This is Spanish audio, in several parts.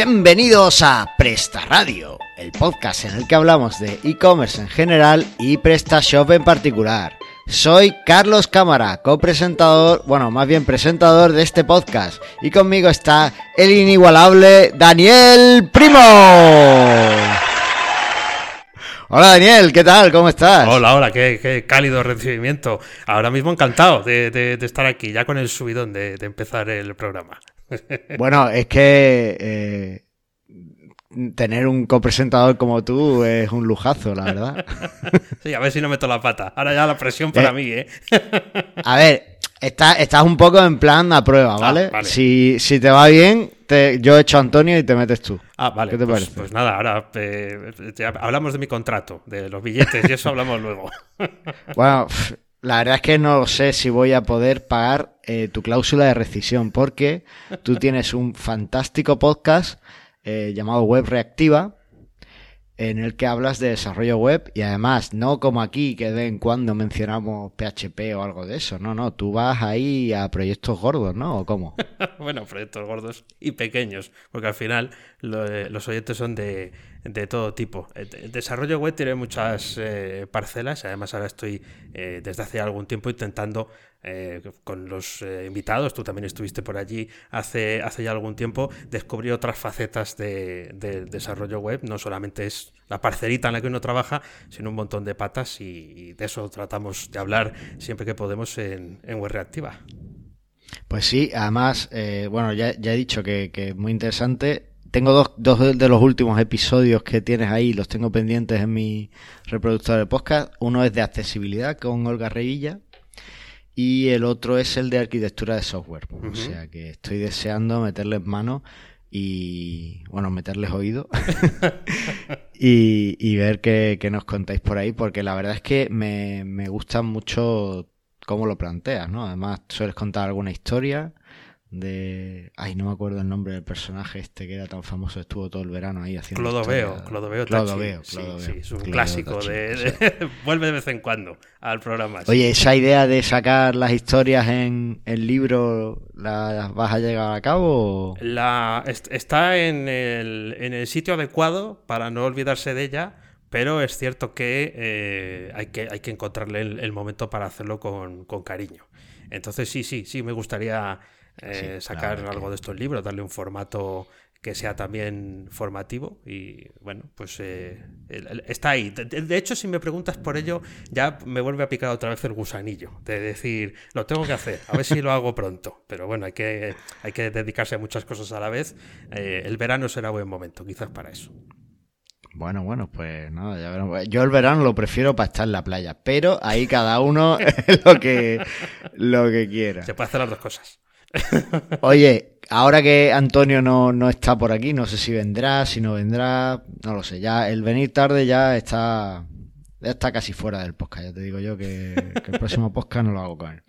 Bienvenidos a Presta Radio, el podcast en el que hablamos de e-commerce en general y PrestaShop en particular. Soy Carlos Cámara, copresentador, bueno, más bien presentador de este podcast. Y conmigo está el inigualable Daniel Primo. Hola Daniel, ¿qué tal? ¿Cómo estás? Hola, hola, qué, cálido recibimiento. Ahora mismo encantado de, estar aquí, ya con el subidón de, empezar el programa. Bueno, es que eh, tener un copresentador como tú es un lujazo, la verdad. Sí, a ver si no meto la pata. Ahora ya la presión para eh, mí, ¿eh? A ver, estás un poco en plan a prueba, ah, ¿vale? Si, te va bien, te, yo echo a Antonio y te metes tú. Ah, vale. ¿Qué te pues, parece? Pues nada, ahora eh, hablamos de mi contrato, de los billetes y eso hablamos luego. Bueno, la verdad es que no sé si voy a poder pagar eh, tu cláusula de rescisión porque tú tienes un fantástico podcast eh, llamado Web Reactiva, en el que hablas de desarrollo web y además no como aquí que de en cuando mencionamos PHP o algo de eso, no, no, tú vas ahí a proyectos gordos, ¿no? ¿O cómo? bueno, proyectos gordos y pequeños, porque al final eh, los proyectos son de, de, todo tipo. El desarrollo web tiene muchas eh, parcelas, además ahora estoy desde hace algún tiempo intentando eh, con los eh, invitados, tú también estuviste por allí hace, hace ya algún tiempo, descubrí otras facetas de, desarrollo web, no solamente es la parcerita en la que uno trabaja, sino un montón de patas y, de eso tratamos de hablar siempre que podemos en, Web Reactiva. Pues sí, además, eh, bueno, ya, he dicho que, es muy interesante. Tengo dos, dos, de los últimos episodios que tienes ahí, los tengo pendientes en mi reproductor de podcast. Uno es de accesibilidad con Olga Revilla y el otro es el de arquitectura de software. O sea que estoy deseando meterles mano y, bueno, meterles oído y, ver qué, nos contáis por ahí, porque la verdad es que me, me gusta mucho cómo lo planteas, ¿no? Además, sueles contar alguna historia de ay no me acuerdo el nombre del personaje este que era tan famoso estuvo todo el verano ahí haciendo Clodoveo Clodoveo Clodoveo, sí, sí, es un clásico de, vuelve de vez en cuando al programa oye esa idea de sacar las historias en el libro ¿la vas a llegar a cabo la está en el, en el sitio adecuado para no olvidarse de ella pero es cierto que, eh, hay, que hay que encontrarle el, momento para hacerlo con, con cariño. Entonces sí sí sí me gustaría eh, sacar algo de estos libros, darle un formato que sea también formativo y bueno, pues eh, está ahí. De, hecho, si me preguntas por ello, ya me vuelve a picar otra vez el gusanillo de decir, lo tengo que hacer, a ver si lo hago pronto. Pero bueno, hay que, hay que dedicarse a muchas cosas a la vez. Eh, el verano será buen momento, quizás para eso. Bueno, bueno, pues nada, ya veremos. Yo el verano lo prefiero para estar en la playa, pero ahí cada uno lo que, lo que quiera. Se puede hacer las dos cosas. Oye, ahora que Antonio no, está por aquí, no sé si vendrá, si no vendrá, no lo sé. Ya el venir tarde ya está, ya está casi fuera del podcast. Ya te digo yo que, el próximo podcast no lo hago con él.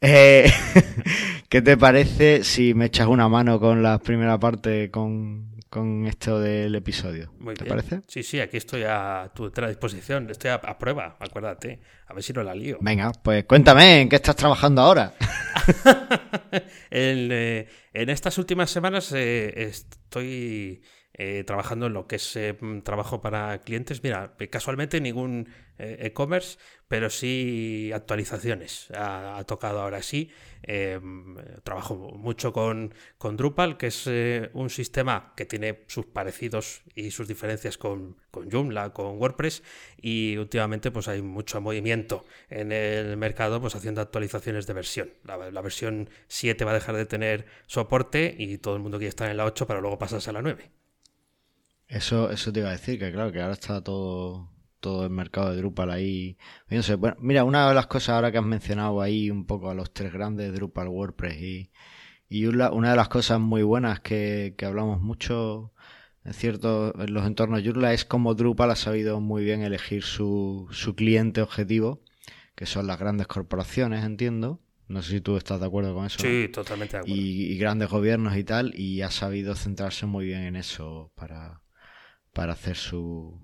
Eh, ¿Qué te parece si me echas una mano con la primera parte con, con esto del episodio. ¿Te parece? Sí, sí, aquí estoy a tu disposición. Estoy a, prueba, acuérdate. A ver si no la lío. Venga, pues cuéntame, ¿en qué estás trabajando ahora? Eh, en, estas últimas semanas eh, estoy eh, trabajando en lo que es trabajo para clientes. Mira, casualmente ningún e-commerce, pero sí actualizaciones. Ha, tocado ahora sí. Em, trabajo mucho con, con, Drupal, que es eh, un sistema que tiene sus parecidos y sus diferencias con, con, Joomla, con WordPress, y últimamente pues hay mucho movimiento en el mercado pues haciendo actualizaciones de versión. La, la versión 7 va a dejar de tener soporte y todo el mundo quiere estar en la 8 para luego pasarse a la 9. Eso, eso te iba a decir, que claro, que ahora está todo todo el mercado de Drupal ahí. Bueno, mira, una de las cosas ahora que has mencionado ahí un poco a los tres grandes, Drupal, WordPress y, y una, de las cosas muy buenas que, hablamos mucho en cierto en los entornos Joomla es como Drupal ha sabido muy bien elegir su, su cliente objetivo, que son las grandes corporaciones, entiendo. No sé si tú estás de acuerdo con eso. Sí, totalmente de acuerdo. Y, grandes gobiernos y tal, y ha sabido centrarse muy bien en eso para, para hacer su,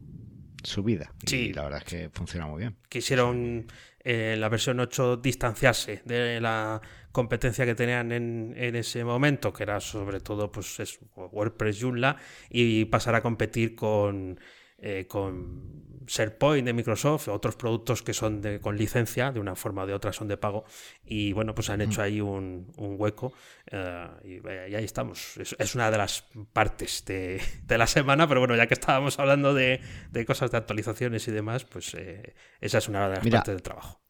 su vida. Sí. Y la verdad es que funciona muy bien. Quisieron eh, la versión 8 distanciarse de la competencia que tenían en, en ese momento, que era sobre todo pues, es WordPress Joomla, y pasar a competir con, eh, con SharePoint de Microsoft, otros productos que son de, con licencia, de una forma o de otra son de pago, y bueno, pues han hecho ahí un, un hueco eh, y, y, ahí estamos. Es, es, una de las partes de, de, la semana, pero bueno, ya que estábamos hablando de, de cosas de actualizaciones y demás, pues eh, esa es una de las Mira, partes del trabajo.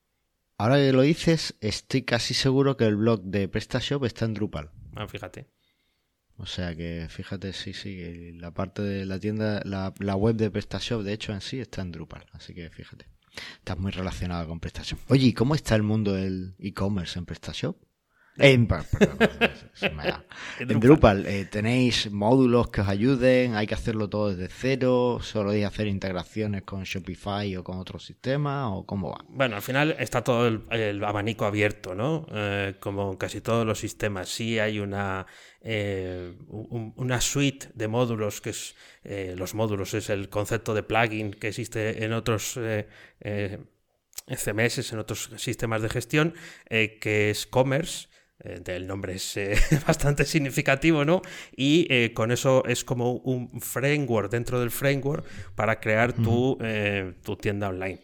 Ahora que lo dices, estoy casi seguro que el blog de PrestaShop está en Drupal. Ah, fíjate. O sea que fíjate, sí, sí, la parte de la tienda, la, la, web de PrestaShop, de hecho, en sí está en Drupal. Así que fíjate, estás muy relacionado con PrestaShop. Oye, ¿y cómo está el mundo del e-commerce en PrestaShop? En, Drupal eh, tenéis módulos que os ayuden, hay que hacerlo todo desde cero, solo hay que hacer integraciones con Shopify o con otro sistema o cómo va. Bueno, al final está todo el, el abanico abierto, ¿no? Eh, como casi todos los sistemas, sí hay una eh, un, una suite de módulos que es eh, los módulos es el concepto de plugin que existe en otros eh, CMS, en otros sistemas de gestión, que es Commerce el nombre es eh, bastante significativo, ¿no? Y eh, con eso es como un framework dentro del framework para crear tu, eh, tu tienda online.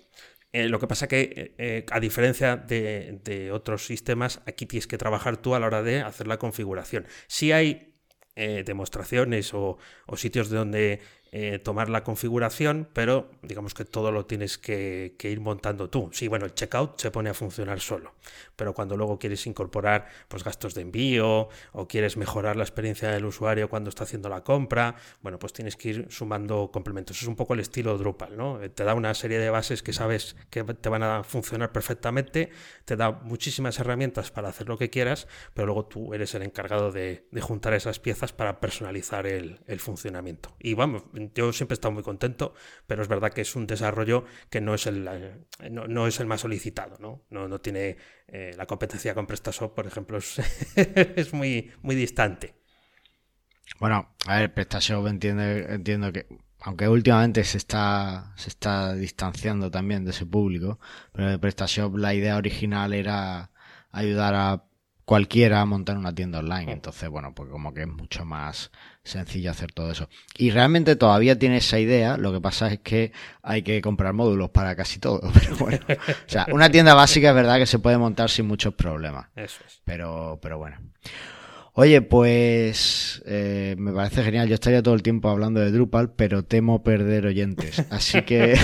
lo que pasa que, a diferencia de, de, otros sistemas, aquí tienes que trabajar tú a la hora de hacer la configuración. Si hay demostraciones o, o, sitios de donde eh, tomar la configuración, pero digamos que todo lo tienes que, ir montando tú. Sí, bueno, el checkout se pone a funcionar solo, pero cuando luego quieres incorporar pues, gastos de envío o quieres mejorar la experiencia del usuario cuando está haciendo la compra, bueno, pues tienes que ir sumando complementos. Es un poco el estilo Drupal, ¿no? Te da una serie de bases que sabes que te van a funcionar perfectamente, te da muchísimas herramientas para hacer lo que quieras, pero luego tú eres el encargado de, juntar esas piezas para personalizar el funcionamiento. Y vamos, yo siempre he estado muy contento, pero es verdad que es un desarrollo que no es el, no, no es el más solicitado, ¿no? No, no tiene eh, la competencia con PrestaShop, por ejemplo, es, es, muy, muy distante. Bueno, a ver, PrestaShop entiende, entiendo que, aunque últimamente se está, se está distanciando también de ese público, pero de PrestaShop la idea original era ayudar a cualquiera a montar una tienda online. Entonces, bueno, pues como que es mucho más sencillo hacer todo eso. Y realmente todavía tiene esa idea, lo que pasa es que hay que comprar módulos para casi todo. Pero bueno, o sea, una tienda básica es verdad que se puede montar sin muchos problemas. Eso es. Pero, pero bueno. Oye, pues eh, me parece genial. Yo estaría todo el tiempo hablando de Drupal, pero temo perder oyentes. Así que,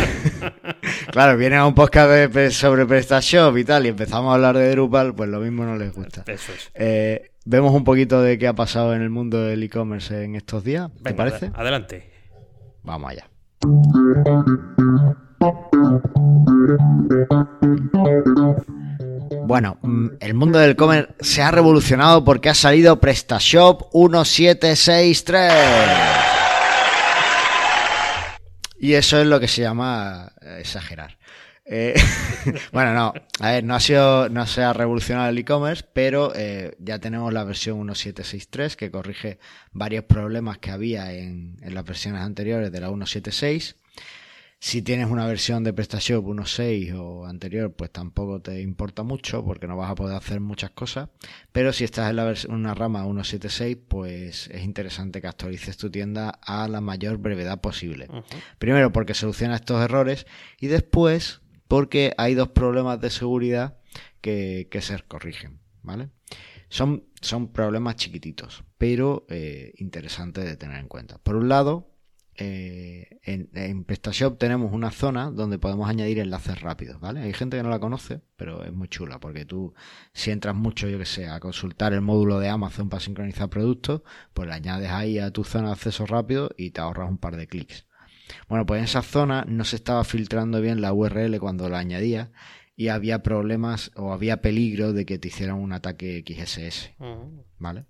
claro, viene a un podcast de, sobre PrestaShop y tal, y empezamos a hablar de Drupal, pues lo mismo no les gusta. Eso es. Eh, Vemos un poquito de qué ha pasado en el mundo del e-commerce en estos días. ¿Te Venga, parece? ad adelante. Vamos allá. Bueno, mm, el mundo del e-commerce se ha revolucionado porque ha salido PrestaShop 1763. Y eso es lo que se llama exagerar. Eh, bueno, no, a ver, no ha sido, no se ha revolucionado el e-commerce, pero eh, ya tenemos la versión 1763 que corrige varios problemas que había en, en, las versiones anteriores de la 176. Si tienes una versión de PrestaShop 1.6 o anterior, pues tampoco te importa mucho porque no vas a poder hacer muchas cosas. Pero si estás en la una rama 1.7.6, pues es interesante que actualices tu tienda a la mayor brevedad posible. Uh -huh. Primero porque soluciona estos errores y después porque hay dos problemas de seguridad que, se corrigen, ¿vale? Son, son problemas chiquititos, pero eh, interesantes de tener en cuenta. Por un lado, eh, en, en, PrestaShop tenemos una zona donde podemos añadir enlaces rápidos, ¿vale? Hay gente que no la conoce, pero es muy chula, porque tú, si entras mucho, yo que sé, a consultar el módulo de Amazon para sincronizar productos, pues le añades ahí a tu zona de acceso rápido y te ahorras un par de clics. Bueno, pues en esa zona no se estaba filtrando bien la URL cuando la añadía y había problemas o había peligro de que te hicieran un ataque XSS, ¿vale?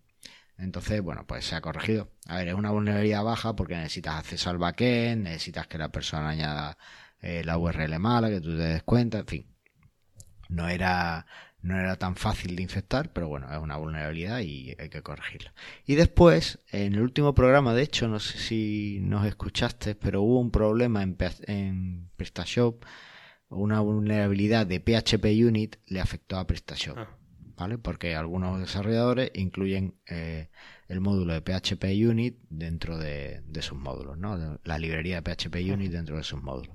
Entonces, bueno, pues se ha corregido. A ver, es una vulnerabilidad baja porque necesitas acceso al backend, necesitas que la persona añada eh, la URL mala, que tú te des cuenta, en fin. No era, no era tan fácil de infectar, pero bueno, es una vulnerabilidad y hay que corregirla. Y después, en el último programa, de hecho, no sé si nos escuchaste, pero hubo un problema en, en PrestaShop, una vulnerabilidad de PHP Unit le afectó a PrestaShop. Ah. ¿Vale? Porque algunos desarrolladores incluyen eh, el módulo de PHP Unit dentro de, sus módulos, ¿no? La librería de PHP Unit dentro de sus módulos.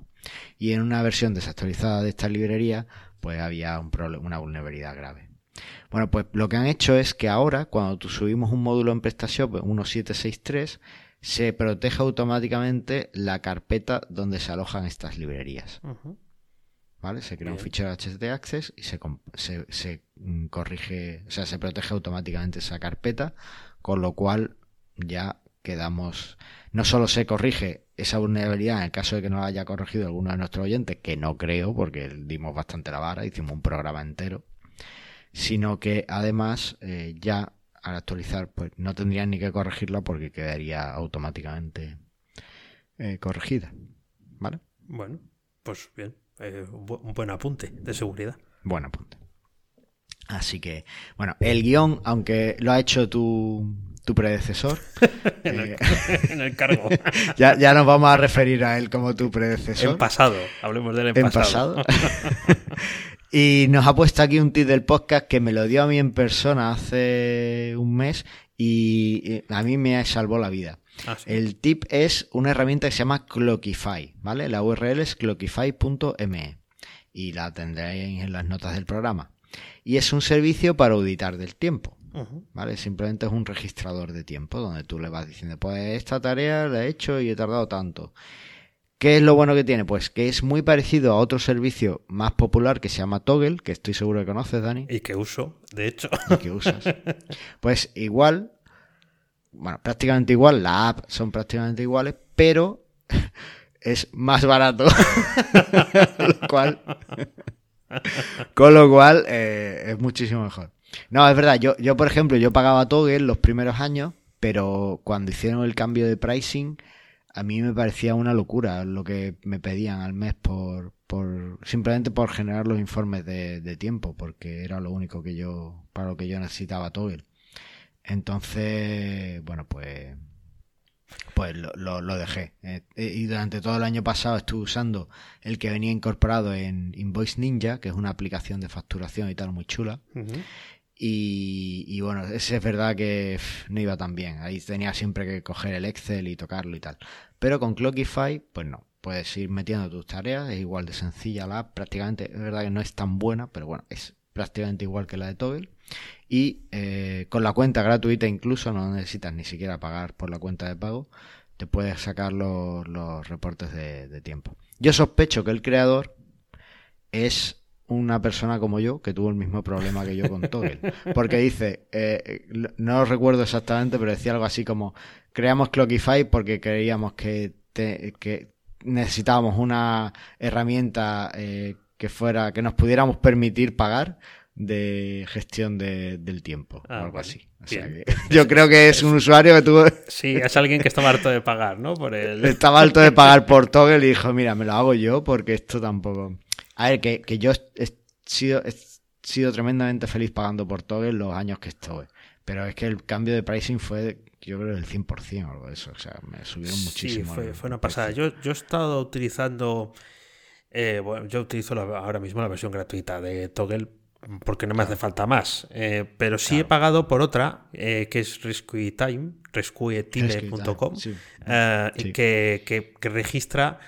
Y en una versión desactualizada de esta librería, pues había un una vulnerabilidad grave. Bueno, pues lo que han hecho es que ahora, cuando tú subimos un módulo en PrestaShop 1763, se protege automáticamente la carpeta donde se alojan estas librerías. ¿Vale? Se crea un fichero htaccess y se, se, se, mm, corrige, o sea, se protege automáticamente esa carpeta, con lo cual ya quedamos, no solo se corrige esa vulnerabilidad en el caso de que no la haya corregido alguno de nuestros oyentes, que no creo porque dimos bastante la vara, hicimos un programa entero, sino que además eh, ya al actualizar pues no tendrían ni que corregirla porque quedaría automáticamente eh, corregida. ¿Vale? Bueno, pues bien, eh, un buen apunte de seguridad. Buen apunte. Así que, bueno, el guion, aunque lo ha hecho tu, tu predecesor. Eh, en, el, cargo. ya, ya, nos vamos a referir a él como tu predecesor. En pasado, hablemos de él en, pasado. y nos ha puesto aquí un tip del podcast que me lo dio a mí en persona hace un mes y a mí me salvó la vida. Ah, el tip es una herramienta que se llama Clockify, ¿vale? La URL es clockify.me y la tendréis en las notas del programa. Y es un servicio para auditar del tiempo. ¿Vale? Simplemente es un registrador de tiempo donde tú le vas diciendo, pues esta tarea la he hecho y he tardado tanto. ¿Qué es lo bueno que tiene? Pues que es muy parecido a otro servicio más popular que se llama Toggle, que estoy seguro que conoces, Dani. Y que uso, de hecho. Y que usas. Pues igual, bueno, prácticamente igual, la app son prácticamente iguales, pero es más barato. lo cual, con lo cual eh, es muchísimo mejor. No, es verdad, yo, yo por ejemplo, yo pagaba Toggle los primeros años, pero cuando hicieron el cambio de pricing, a mí me parecía una locura lo que me pedían al mes por, por simplemente por generar los informes de, de tiempo, porque era lo único que yo, para lo que yo necesitaba Toggle. Entonces, bueno, pues pues lo, lo, dejé. Eh, y durante todo el año pasado estuve usando el que venía incorporado en Invoice Ninja, que es una aplicación de facturación y tal muy chula. Y, bueno, ese es verdad que no iba tan bien. Ahí tenía siempre que coger el Excel y tocarlo y tal. Pero con Clockify, pues no. Puedes ir metiendo tus tareas, es igual de sencilla la app. Prácticamente, es verdad que no es tan buena, pero bueno, es prácticamente igual que la de Toggle. Y eh, con la cuenta gratuita incluso, no necesitas ni siquiera pagar por la cuenta de pago, te puedes sacar los, reportes de tiempo. Yo sospecho que el creador es una persona como yo que tuvo el mismo problema que yo con Toggle. Porque dice, eh, no lo recuerdo exactamente, pero decía algo así como, creamos Clockify porque creíamos que, que necesitábamos una herramienta eh, que fuera, que nos pudiéramos permitir pagar de gestión del tiempo o ah, algo así. yo creo que es un usuario que tuvo... Sí, es alguien que estaba harto de pagar, ¿no? Por el... Estaba harto de pagar por Toggle y dijo, mira, me lo hago yo porque esto tampoco... A ver, que, que yo he sido, he sido tremendamente feliz pagando por Toggle los años que estuve. Pero es que el cambio de pricing fue, yo creo, del 100% o algo de eso. O sea, me subieron muchísimo. Sí, fue, una pasada. Yo, yo he estado utilizando. Eh, bueno, yo utilizo ahora mismo la versión gratuita de Toggle porque no me hace falta más. Eh, pero sí he pagado por otra, eh, que es RescueTime, rescuetime.com, y que, que, que, registra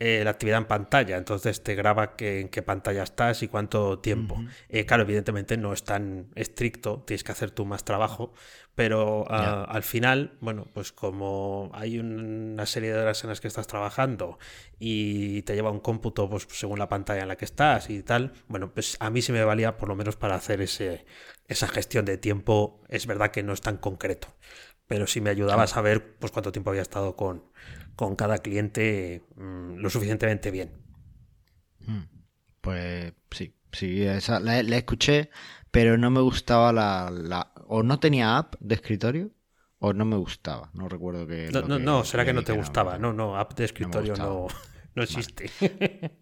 eh, la actividad en pantalla, entonces te graba en qué pantalla estás y cuánto tiempo. Eh, claro, evidentemente no es tan estricto, tienes que hacer tú más trabajo, pero ah, al final, bueno, pues como hay una serie de horas en las que estás trabajando y te lleva un cómputo pues, según la pantalla en la que estás y tal, bueno, pues a mí sí me valía por lo menos para hacer ese, esa gestión de tiempo. Es verdad que no es tan concreto, pero sí me ayudaba a saber pues cuánto tiempo había estado con con cada cliente mm, lo suficientemente bien. Hmm. Pues sí, sí, esa, la, escuché, pero no me gustaba la, la, O no tenía app de escritorio, o no me gustaba. No recuerdo que. No, no, será que no te gustaba. No, no, app de escritorio no, no existe.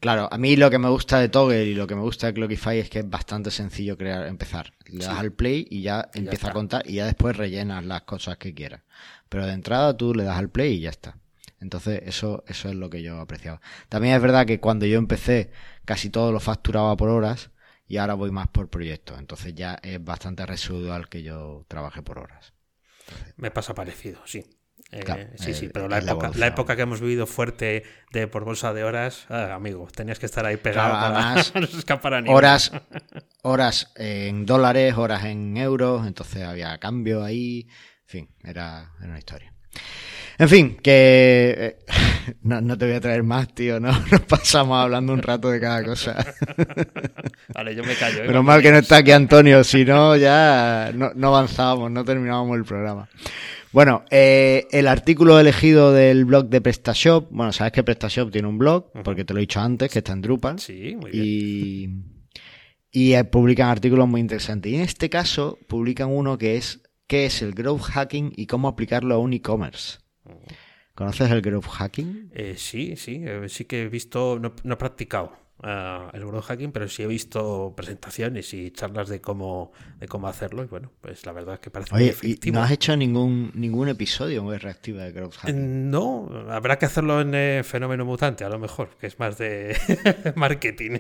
Claro, a mí lo que me gusta de Toggle y lo que me gusta de Clockify es que es bastante sencillo crear, empezar. Le das al play y ya Y ya empieza a contar y ya después rellenas las cosas que quieras. Pero de entrada tú le das al play y ya está. Entonces eso, eso es lo que yo apreciaba. También es verdad que cuando yo empecé casi todo lo facturaba por horas y ahora voy más por proyectos. Entonces ya es bastante residual que yo trabaje por horas. Me pasa parecido, sí. Eh, Claro, sí, sí, eh, pero la época, la época que hemos vivido fuerte de por bolsa de horas, ah, amigo, tenías que estar ahí pegado Claro, para además, no se escapara ni una. Horas, horas en dólares, horas en euros, entonces había cambio ahí. En fin, era, era una historia. En fin, que eh, no, no te voy a traer más, tío, ¿no? Nos pasamos hablando un rato de cada cosa. Vale, yo me callo. ¿eh? Menos mal que no está aquí Antonio, si no ya no, no avanzábamos, no terminábamos el programa. Bueno, eh, el artículo elegido del blog de PrestaShop, bueno, sabes que PrestaShop tiene un blog, porque te lo he dicho antes, que está en Drupal. Sí, muy bien. y, y eh, publican artículos muy interesantes. Y en este caso publican uno que es qué es el growth hacking y cómo aplicarlo a un e-commerce. ¿Conoces el growth hacking? Eh, sí, sí, eh, sí que he visto, no, no he practicado ah, el growth hacking, pero sí he visto presentaciones y charlas de cómo, de cómo hacerlo. Y bueno, pues la verdad es que parece muy Oye, y efectivo. no has hecho ningún, ningún episodio muy reactiva de growth Eh, hacking. No, habrá que hacerlo en eh, Fenómeno Mutante, a lo mejor, que es más de marketing.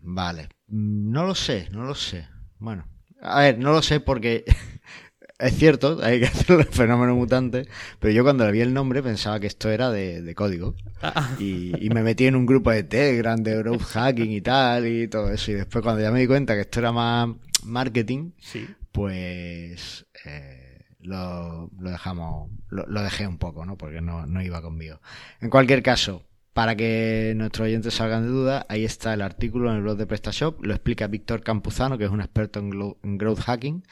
Vale, Mm, no lo sé, no lo sé. Bueno, a ver, no lo sé porque es cierto, hay que hacerlo en fenómeno mutante, pero yo cuando le vi el nombre pensaba que esto era de, de código. Ah, Y, y me metí en un grupo de Telegram de growth hacking y tal y todo eso. Y después cuando ya me di cuenta que esto era más marketing, sí. pues eh, lo, lo dejamos, lo, lo dejé un poco, ¿no? Porque no, no iba conmigo. En cualquier caso, para que nuestros oyentes salgan de duda, ahí está el artículo en el blog de PrestaShop, lo explica Víctor Campuzano, que es un experto en growth hacking,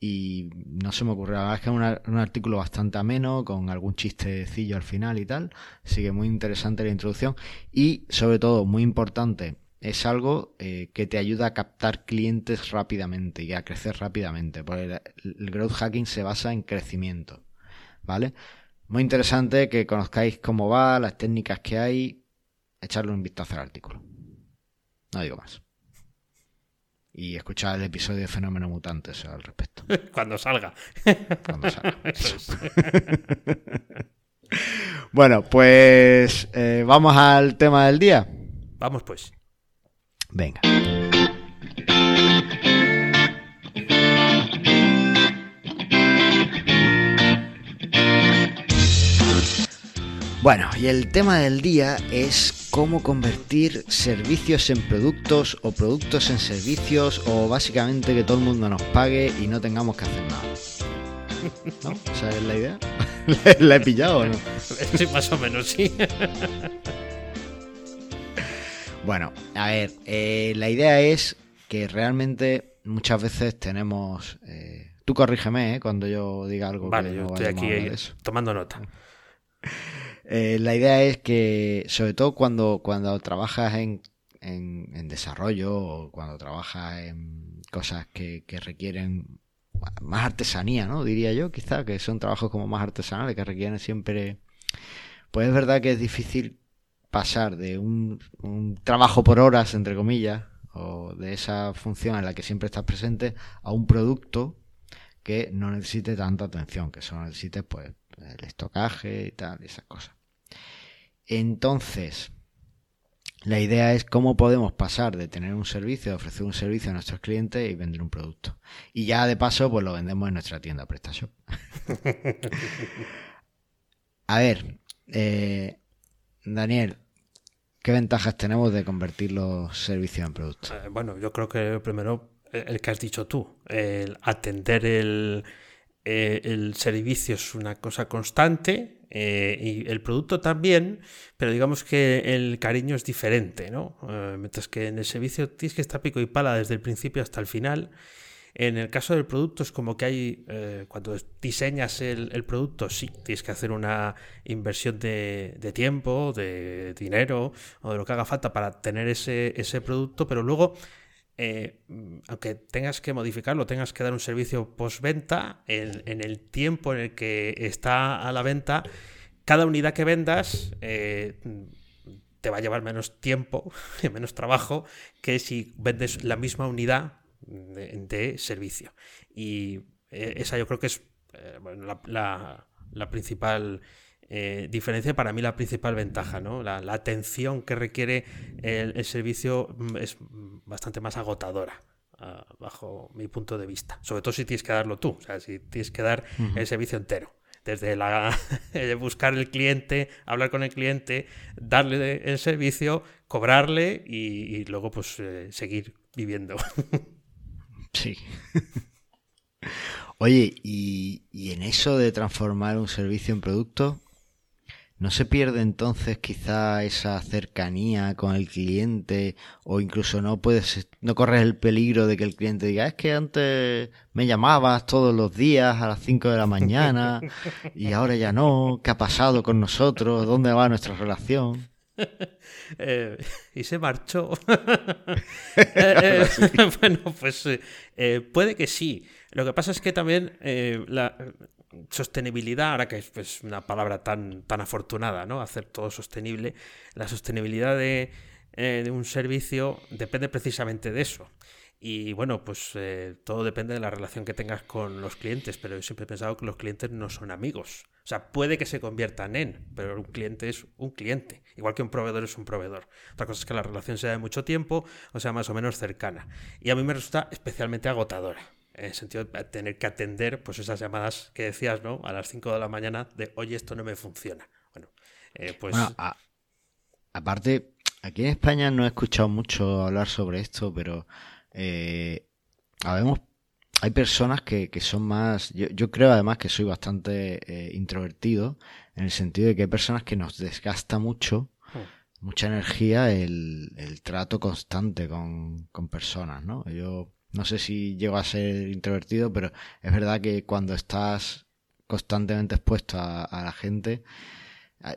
y no se me ocurrió, la verdad es que es un ar- un artículo bastante ameno, con algún chistecillo al final y tal, así que muy interesante la introducción, y sobre todo, muy importante, es algo eh, que te ayuda a captar clientes rápidamente y a crecer rápidamente, porque el, el growth hacking se basa en crecimiento, ¿vale? Muy interesante que conozcáis cómo va, las técnicas que hay, echarle un vistazo al artículo. No digo más. Y escuchar el episodio de Fenómeno Mutantes al respecto. Cuando salga. Cuando salga. Eso es. Bueno, pues eh, vamos al tema del día. Vamos pues. Venga. Bueno, y el tema del día es cómo convertir servicios en productos o productos en servicios o básicamente que todo el mundo nos pague y no tengamos que hacer nada. ¿No? ¿Esa es la idea? ¿La he pillado o no? Sí, más o menos, sí. Bueno, a ver, eh, la idea es que realmente muchas veces tenemos... eh, tú corrígeme eh, cuando yo diga algo Vale, que yo no estoy aquí eso. tomando nota. Eh, la idea es que, sobre todo cuando, cuando trabajas en, en, desarrollo o cuando trabajas en cosas que, que requieren más artesanía, ¿no? Diría yo, quizá, que son trabajos como más artesanales, que requieren siempre... Pues es verdad que es difícil pasar de un, un trabajo por horas, entre comillas, o de esa función en la que siempre estás presente, a un producto que no necesite tanta atención, que solo necesite pues el estocaje y tal, esas cosas. Entonces, la idea es cómo podemos pasar de tener un servicio, de ofrecer un servicio a nuestros clientes y vender un producto. Y ya de paso, pues lo vendemos en nuestra tienda PrestaShop. a ver, eh, Daniel, ¿qué ventajas tenemos de convertir los servicios en productos? Eh, bueno, yo creo que primero eh, el que has dicho tú, el atender el, el servicio es una cosa constante eh, y el producto también, pero digamos que el cariño es diferente, ¿no? Eh, mientras que en el servicio tienes que estar pico y pala desde el principio hasta el final. En el caso del producto es como que hay, eh, cuando diseñas el, el producto, sí, tienes que hacer una inversión de, de tiempo, de dinero o de lo que haga falta para tener ese, ese producto, pero luego eh, aunque tengas que modificarlo, tengas que dar un servicio postventa, en, el tiempo en el que está a la venta, cada unidad que vendas te va a llevar menos tiempo menos trabajo que si vendes la misma unidad de, servicio. Y esa yo creo que es la, principal eh, diferencia, para mí la principal ventaja, ¿no? La, atención que requiere el, servicio mm, es bastante más agotadora. Ah, bajo mi punto de vista. Sobre todo si tienes que darlo tú, o sea, si tienes que dar el servicio entero. Desde la, buscar el cliente, hablar con el cliente, darle el servicio, cobrarle y, luego pues eh, seguir viviendo. Sí. Oye, y, y, en eso de transformar un servicio en producto, ¿No se pierde entonces quizá esa cercanía con el cliente o incluso no puedes no corres el peligro de que el cliente diga, es que antes me llamabas todos los días a las 5 de la mañana y ahora ya no, ¿qué ha pasado con nosotros? ¿Dónde va nuestra relación? Eh, y se marchó. Eh, eh, bueno, pues puede que sí. Lo que pasa es que también la, sostenibilidad, ahora que es pues, una palabra tan, tan afortunada, ¿no? Hacer todo sostenible, la sostenibilidad de, eh, un servicio depende precisamente de eso. Y bueno, pues eh, todo depende de la relación que tengas con los clientes, pero yo siempre he pensado que los clientes no son amigos. O sea, puede que se conviertan en, pero un cliente es un cliente, igual que un proveedor es un proveedor. Otra cosa es que la relación sea de mucho tiempo o sea más o menos cercana. Y a mí me resulta especialmente agotadora en el sentido de tener que atender pues esas llamadas que decías, ¿no? A las 5 de la mañana de, oye, esto no me funciona. Bueno, eh, pues... aparte, aquí en España no he escuchado mucho hablar sobre esto, pero eh, hay personas que, son más, yo, creo además que soy bastante eh, introvertido, en el sentido de que hay personas que nos desgasta mucho hmm. mucha energía el, el trato constante con, con, personas, ¿no? Yo no sé si llego a ser introvertido, pero es verdad que cuando estás constantemente expuesto a, la gente,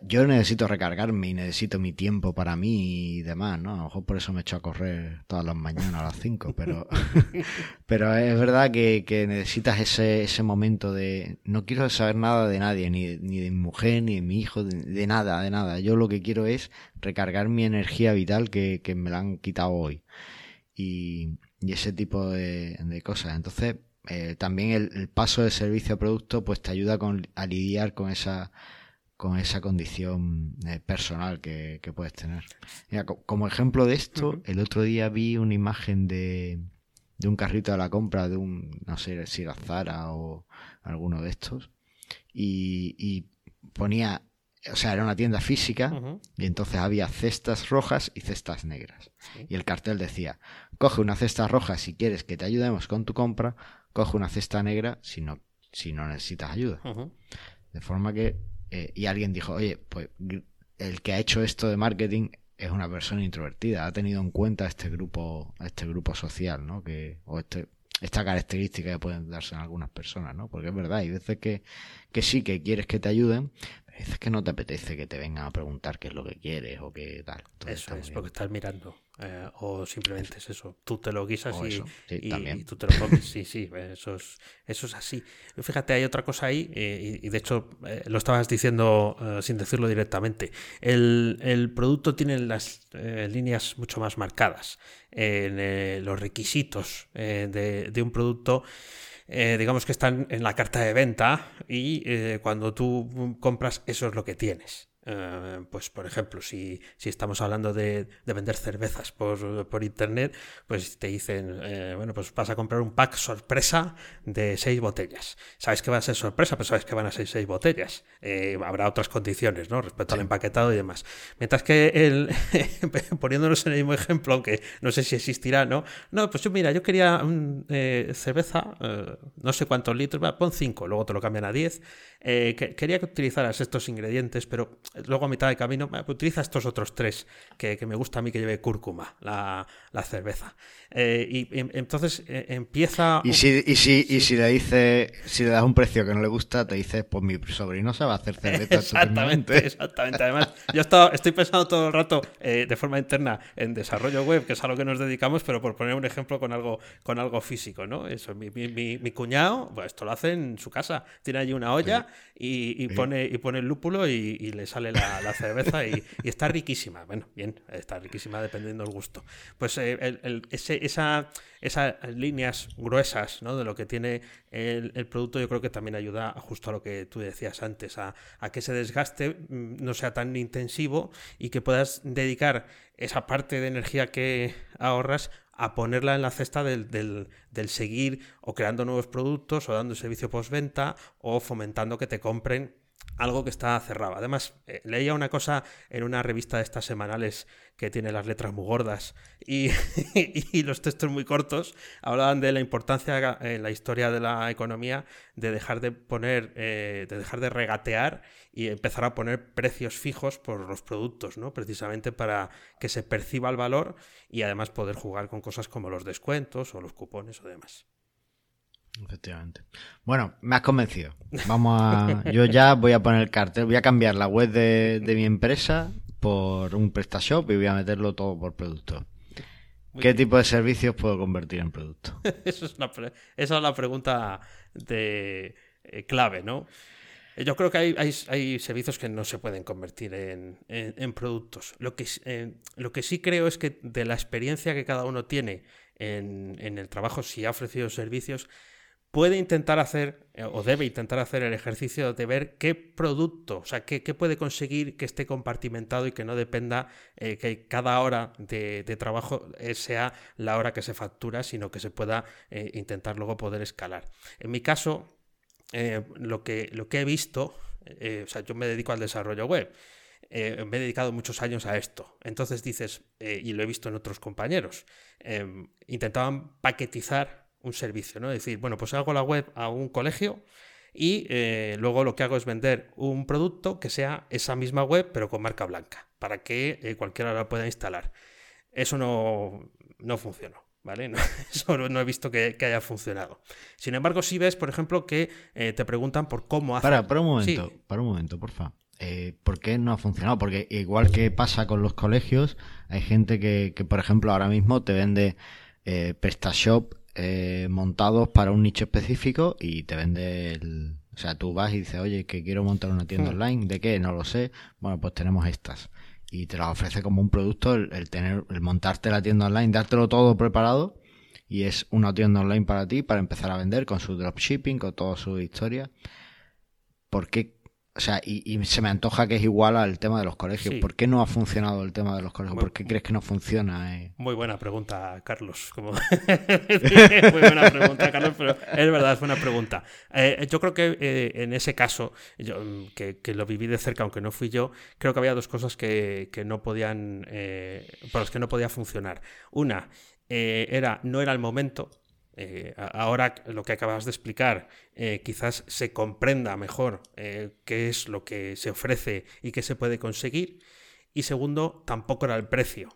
yo necesito recargarme y necesito mi tiempo para mí y demás, ¿no? A lo mejor por eso me echo a correr todas las mañanas a las 5, pero, pero es verdad que, necesitas ese, ese momento de no quiero saber nada de nadie, ni, ni de mi mujer, ni de mi hijo, de, nada, de nada. Yo lo que quiero es recargar mi energía vital que, que me la han quitado hoy. Y, y ese tipo de, cosas. Entonces, eh, también el, paso de servicio a producto pues te ayuda con, a lidiar con esa con esa condición eh, personal que, puedes tener. como ejemplo de esto, el otro día vi una imagen de, de un carrito de la compra de un, no sé si era Zara o alguno de estos, y, y ponía o sea, era una tienda física y entonces había cestas rojas y cestas negras. Y el cartel decía, coge una cesta roja si quieres que te ayudemos con tu compra, coge una cesta negra si no, si no necesitas ayuda. De forma que, eh, y alguien dijo, oye, pues el que ha hecho esto de marketing es una persona introvertida, ha tenido en cuenta este grupo, este grupo social, ¿no? Que, o este, esta característica que pueden darse en algunas personas, ¿no? Porque es verdad, hay veces que, que sí que quieres que te ayuden, es que no te apetece que te vengan a preguntar qué es lo que quieres o qué tal. eso es, porque estás mirando. Eh, o simplemente es eso. Tú te lo guisas y, tú te lo comes. sí, sí, eso es, eso es así. Fíjate, hay otra cosa ahí, eh, y, de hecho eh, lo estabas diciendo sin decirlo directamente. El, producto tiene las líneas mucho más marcadas. en los requisitos de, de un producto eh, digamos que están en la carta de venta y eh, cuando tú compras eso es lo que tienes. Eh, pues por ejemplo, si, si estamos hablando de, de vender cervezas por, por, internet, pues te dicen, eh, bueno, pues vas a comprar un pack sorpresa de seis botellas. Sabes que va a ser sorpresa, pero sabes que van a ser seis botellas. Eh, habrá otras condiciones, ¿no? Respecto al empaquetado y demás. Mientras que el, poniéndonos en el mismo ejemplo, aunque no sé si existirá, ¿no? No, pues yo mira, yo quería un, cerveza, no sé cuántos litros, pon cinco, luego te lo cambian a diez. quería que utilizaras estos ingredientes, pero luego a mitad de camino, utiliza estos otros tres que, me gusta a mí que lleve cúrcuma, la, cerveza. Eh, y, em, entonces eh, empieza... Y si, y, si, y si le dice, si le das un precio que no le gusta, te dice, pues mi sobrino se va a hacer cerveza. exactamente, exactamente. Además, yo estoy pensando todo el rato de forma interna en desarrollo web, que es a lo que nos dedicamos, pero por poner un ejemplo con algo, con algo físico, ¿no? Eso, mi, mi, mi cuñado, pues esto lo hace en su casa. Tiene allí una olla y, pone, y pone el lúpulo y, le sale la, cerveza y, está riquísima. Bueno, bien, está riquísima dependiendo del gusto. Pues eh, esa, esas líneas gruesas ¿no? de lo que tiene el, producto yo creo que también ayuda justo a lo que tú decías antes, a, que ese desgaste mm, no sea tan intensivo y que puedas dedicar esa parte de energía que ahorras a ponerla en la cesta del, del, seguir o creando nuevos productos o dando servicio postventa o fomentando que te compren algo que está cerrado. Además, eh, leía una cosa en una revista de estas semanales que tiene las letras muy gordas y, los textos muy cortos. Hablaban de la importancia en la historia de la economía de dejar de poner, eh, de dejar de regatear y empezar a poner precios fijos por los productos, ¿no? Precisamente para que se perciba el valor y además poder jugar con cosas como los descuentos o los cupones o demás. Efectivamente. Bueno, me has convencido. Vamos a. Yo ya voy a poner el cartel, voy a cambiar la web de, mi empresa por un PrestaShop y voy a meterlo todo por producto. ¿Qué tipo de servicios puedo convertir en producto? Eso es esa es la pregunta de eh, clave, ¿no? Yo creo que hay, hay, servicios que no se pueden convertir en, productos. Lo que, eh, lo que sí creo es que de la experiencia que cada uno tiene en, en el trabajo, si ha ofrecido servicios, puede intentar hacer eh, o debe intentar hacer el ejercicio de ver qué producto, o sea, qué, puede conseguir que esté compartimentado y que no dependa eh, que cada hora de, trabajo eh, sea la hora que se factura, sino que se pueda intentar luego poder escalar. En mi caso, lo, que, lo que he visto, o sea, yo me dedico al desarrollo web. me he dedicado muchos años a esto. Entonces dices, y lo he visto en otros compañeros, intentaban paquetizar un servicio, ¿no? Es decir, bueno, pues hago la web a un colegio y eh, luego lo que hago es vender un producto que sea esa misma web pero con marca blanca, para que eh, cualquiera la pueda instalar. Eso no, no funcionó. ¿Vale? No, eso no he visto que, haya funcionado. Sin embargo, si ves, por ejemplo, que eh, te preguntan por cómo hacer. Para, para un momento, para un momento, porfa. ¿Por qué no ha funcionado? Porque igual que pasa con los colegios, hay gente que, que por ejemplo, ahora mismo te vende PrestaShop eh, montados para un nicho específico y te vende el... O sea, tú vas y dices, oye, que quiero montar una tienda hmm. online, ¿de qué? No lo sé. Bueno, pues tenemos estas. Y te las ofrece como un producto el, tener, el montarte la tienda online, dártelo todo preparado y es una tienda online para ti para empezar a vender con su dropshipping, con toda su historia. ¿Por qué o sea, y, se me antoja que es igual al tema de los colegios. ¿Por qué no ha funcionado el tema de los colegios? ¿Por qué crees que no funciona? Eh? Muy buena pregunta, Carlos. Muy buena pregunta, Carlos, pero es verdad, es buena pregunta. Eh, yo creo que eh, en ese caso, yo, que, lo viví de cerca, aunque no fui yo, creo que había dos cosas que, que no podían, por las que no podía funcionar. Una, era, no era el momento, eh, ahora lo que acabas de explicar eh, quizás se comprenda mejor eh, qué es lo que se ofrece y qué se puede conseguir. Y segundo, tampoco era el precio.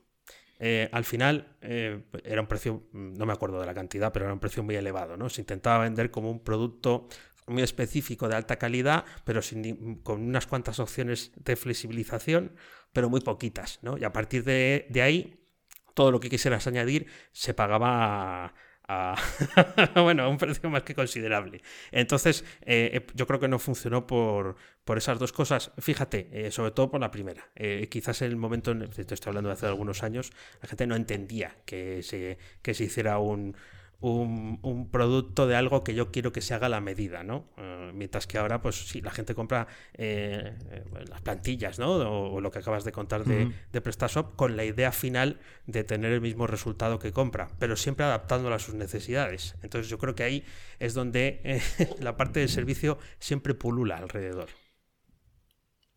al final era un precio, no me acuerdo de la cantidad, pero era un precio muy elevado. ¿no? Se intentaba vender como un producto muy específico de alta calidad, pero sin, con unas cuantas opciones de flexibilización, pero muy poquitas. Y a partir de ahí, todo lo que quisieras añadir se pagaba bueno, a un precio más que considerable. Entonces, eh, eh, yo creo que no funcionó por, por esas dos cosas. Fíjate, eh, sobre todo por la primera. quizás en el momento, en, te estoy hablando de hace algunos años, la gente no entendía que se, que se hiciera un, un, producto de algo que yo quiero que se haga a la medida, ¿no? Eh, mientras que ahora, pues sí, la gente compra eh, eh, las plantillas, ¿no? O, lo que acabas de contar de, PrestaShop con la idea final de tener el mismo resultado que compra, pero siempre adaptándolo a sus necesidades. Entonces yo creo que ahí es donde la parte del servicio siempre pulula alrededor.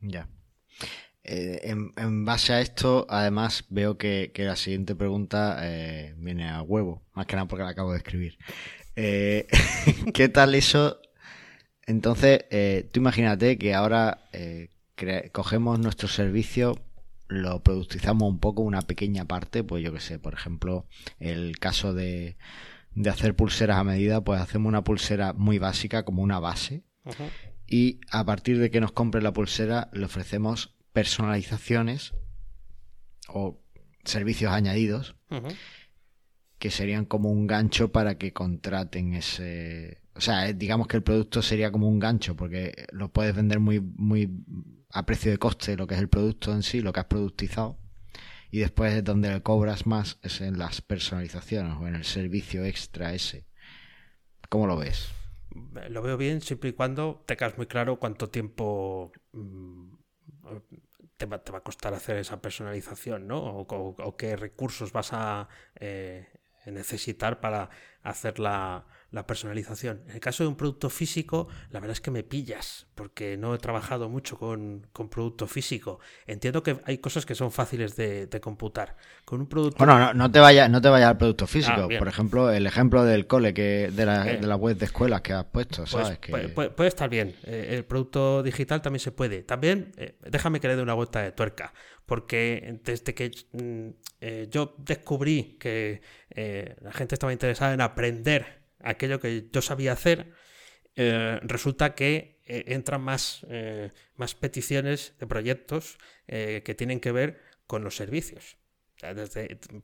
Ya. Eh, en, base a esto, además, veo que, la siguiente pregunta eh, viene a huevo, más que nada porque la acabo de escribir. Eh, ¿Qué tal eso? Entonces, tú imagínate que ahora cogemos nuestro servicio, lo productizamos un poco, una pequeña parte, pues yo que sé, por ejemplo, el caso de, de hacer pulseras a medida, pues hacemos una pulsera muy básica, como una base, y a partir de que nos compre la pulsera, le ofrecemos personalizaciones o servicios añadidos que serían como un gancho para que contraten ese o sea eh, digamos que el producto sería como un gancho porque lo puedes vender muy muy a precio de coste lo que es el producto en sí lo que has productizado y después es donde cobras más es en las personalizaciones o en el servicio extra ese ¿cómo lo ves? lo veo bien siempre y cuando tengas muy claro cuánto tiempo mm, te va, te va, a costar hacer esa personalización, ¿no? O, qué recursos vas a eh, necesitar para hacer la, personalización. En el caso de un producto físico, la verdad es que me pillas, porque no he trabajado mucho con, producto físico. Entiendo que hay cosas que son fáciles de, computar. Con un producto. Bueno, no, te vayas no te vaya al producto físico. Ah, Por ejemplo, el ejemplo del cole que de la, eh. de la web de escuelas que has puesto, pues ¿sabes? puede, estar bien. Eh, el producto digital también se puede. También, eh, déjame que le dé una vuelta de tuerca. Porque desde que mm, yo descubrí que la gente estaba interesada en aprender aquello que yo sabía hacer, eh, resulta que eh, entran más, eh, más peticiones de proyectos que tienen que ver con los servicios.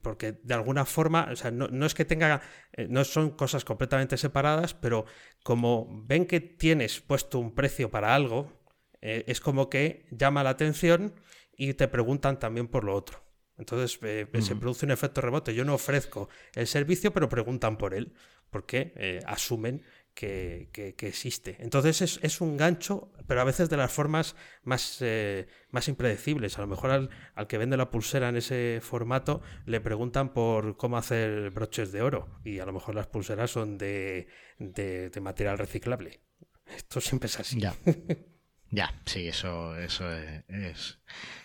porque de alguna forma, o sea, no, es que tenga, no son cosas completamente separadas, pero como ven que tienes puesto un precio para algo, es como que llama la atención y te preguntan también por lo otro. Entonces se produce un efecto rebote. Yo no ofrezco el servicio, pero preguntan por él porque eh, asumen que, existe. Entonces es, un gancho, pero a veces de las formas más, eh, más impredecibles. A lo mejor al, que vende la pulsera en ese formato le preguntan por cómo hacer broches de oro y a lo mejor las pulseras son de, de, material reciclable. Esto siempre es así. Ya. Ya, sí, eso, eso es,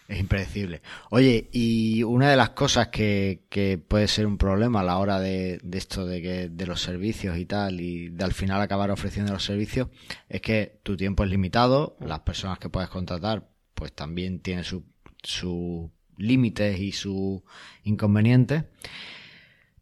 es impredecible. Oye, y una de las cosas que, que puede ser un problema a la hora de, de, esto de que de los servicios y tal, y de al final acabar ofreciendo los servicios, es que tu tiempo es limitado, las personas que puedes contratar, pues también tienen sus su límites y sus inconvenientes.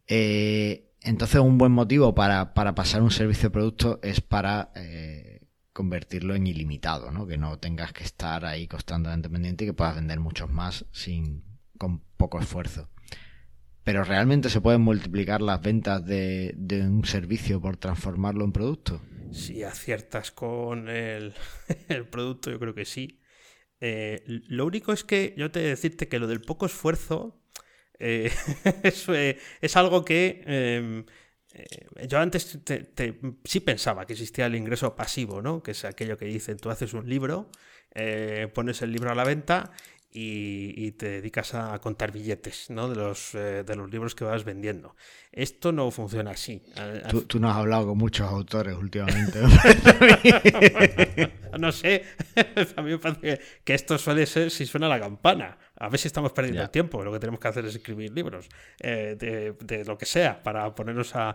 Eh, entonces, un buen motivo para, para pasar un servicio de producto es para eh, convertirlo en ilimitado, ¿no? Que no tengas que estar ahí constantemente pendiente y que puedas vender muchos más sin con poco esfuerzo. Pero realmente se pueden multiplicar las ventas de, un servicio por transformarlo en producto. Si aciertas con el, producto, yo creo que sí. Eh, lo único es que yo te decirte que lo del poco esfuerzo eh, es, algo que em, eh, yo antes sí pensaba que existía el ingreso pasivo, ¿no? Que es aquello que dicen, tú haces un libro, eh, pones el libro a la venta y, te dedicas a contar billetes ¿no? de, los, eh, de los libros que vas vendiendo. Esto no funciona así. Tú, no has hablado con muchos autores últimamente. no sé, a mí me parece que esto suele ser si suena la campana. A ver si estamos perdiendo el tiempo. Lo que tenemos que hacer es escribir libros eh, de, lo que sea para ponernos a,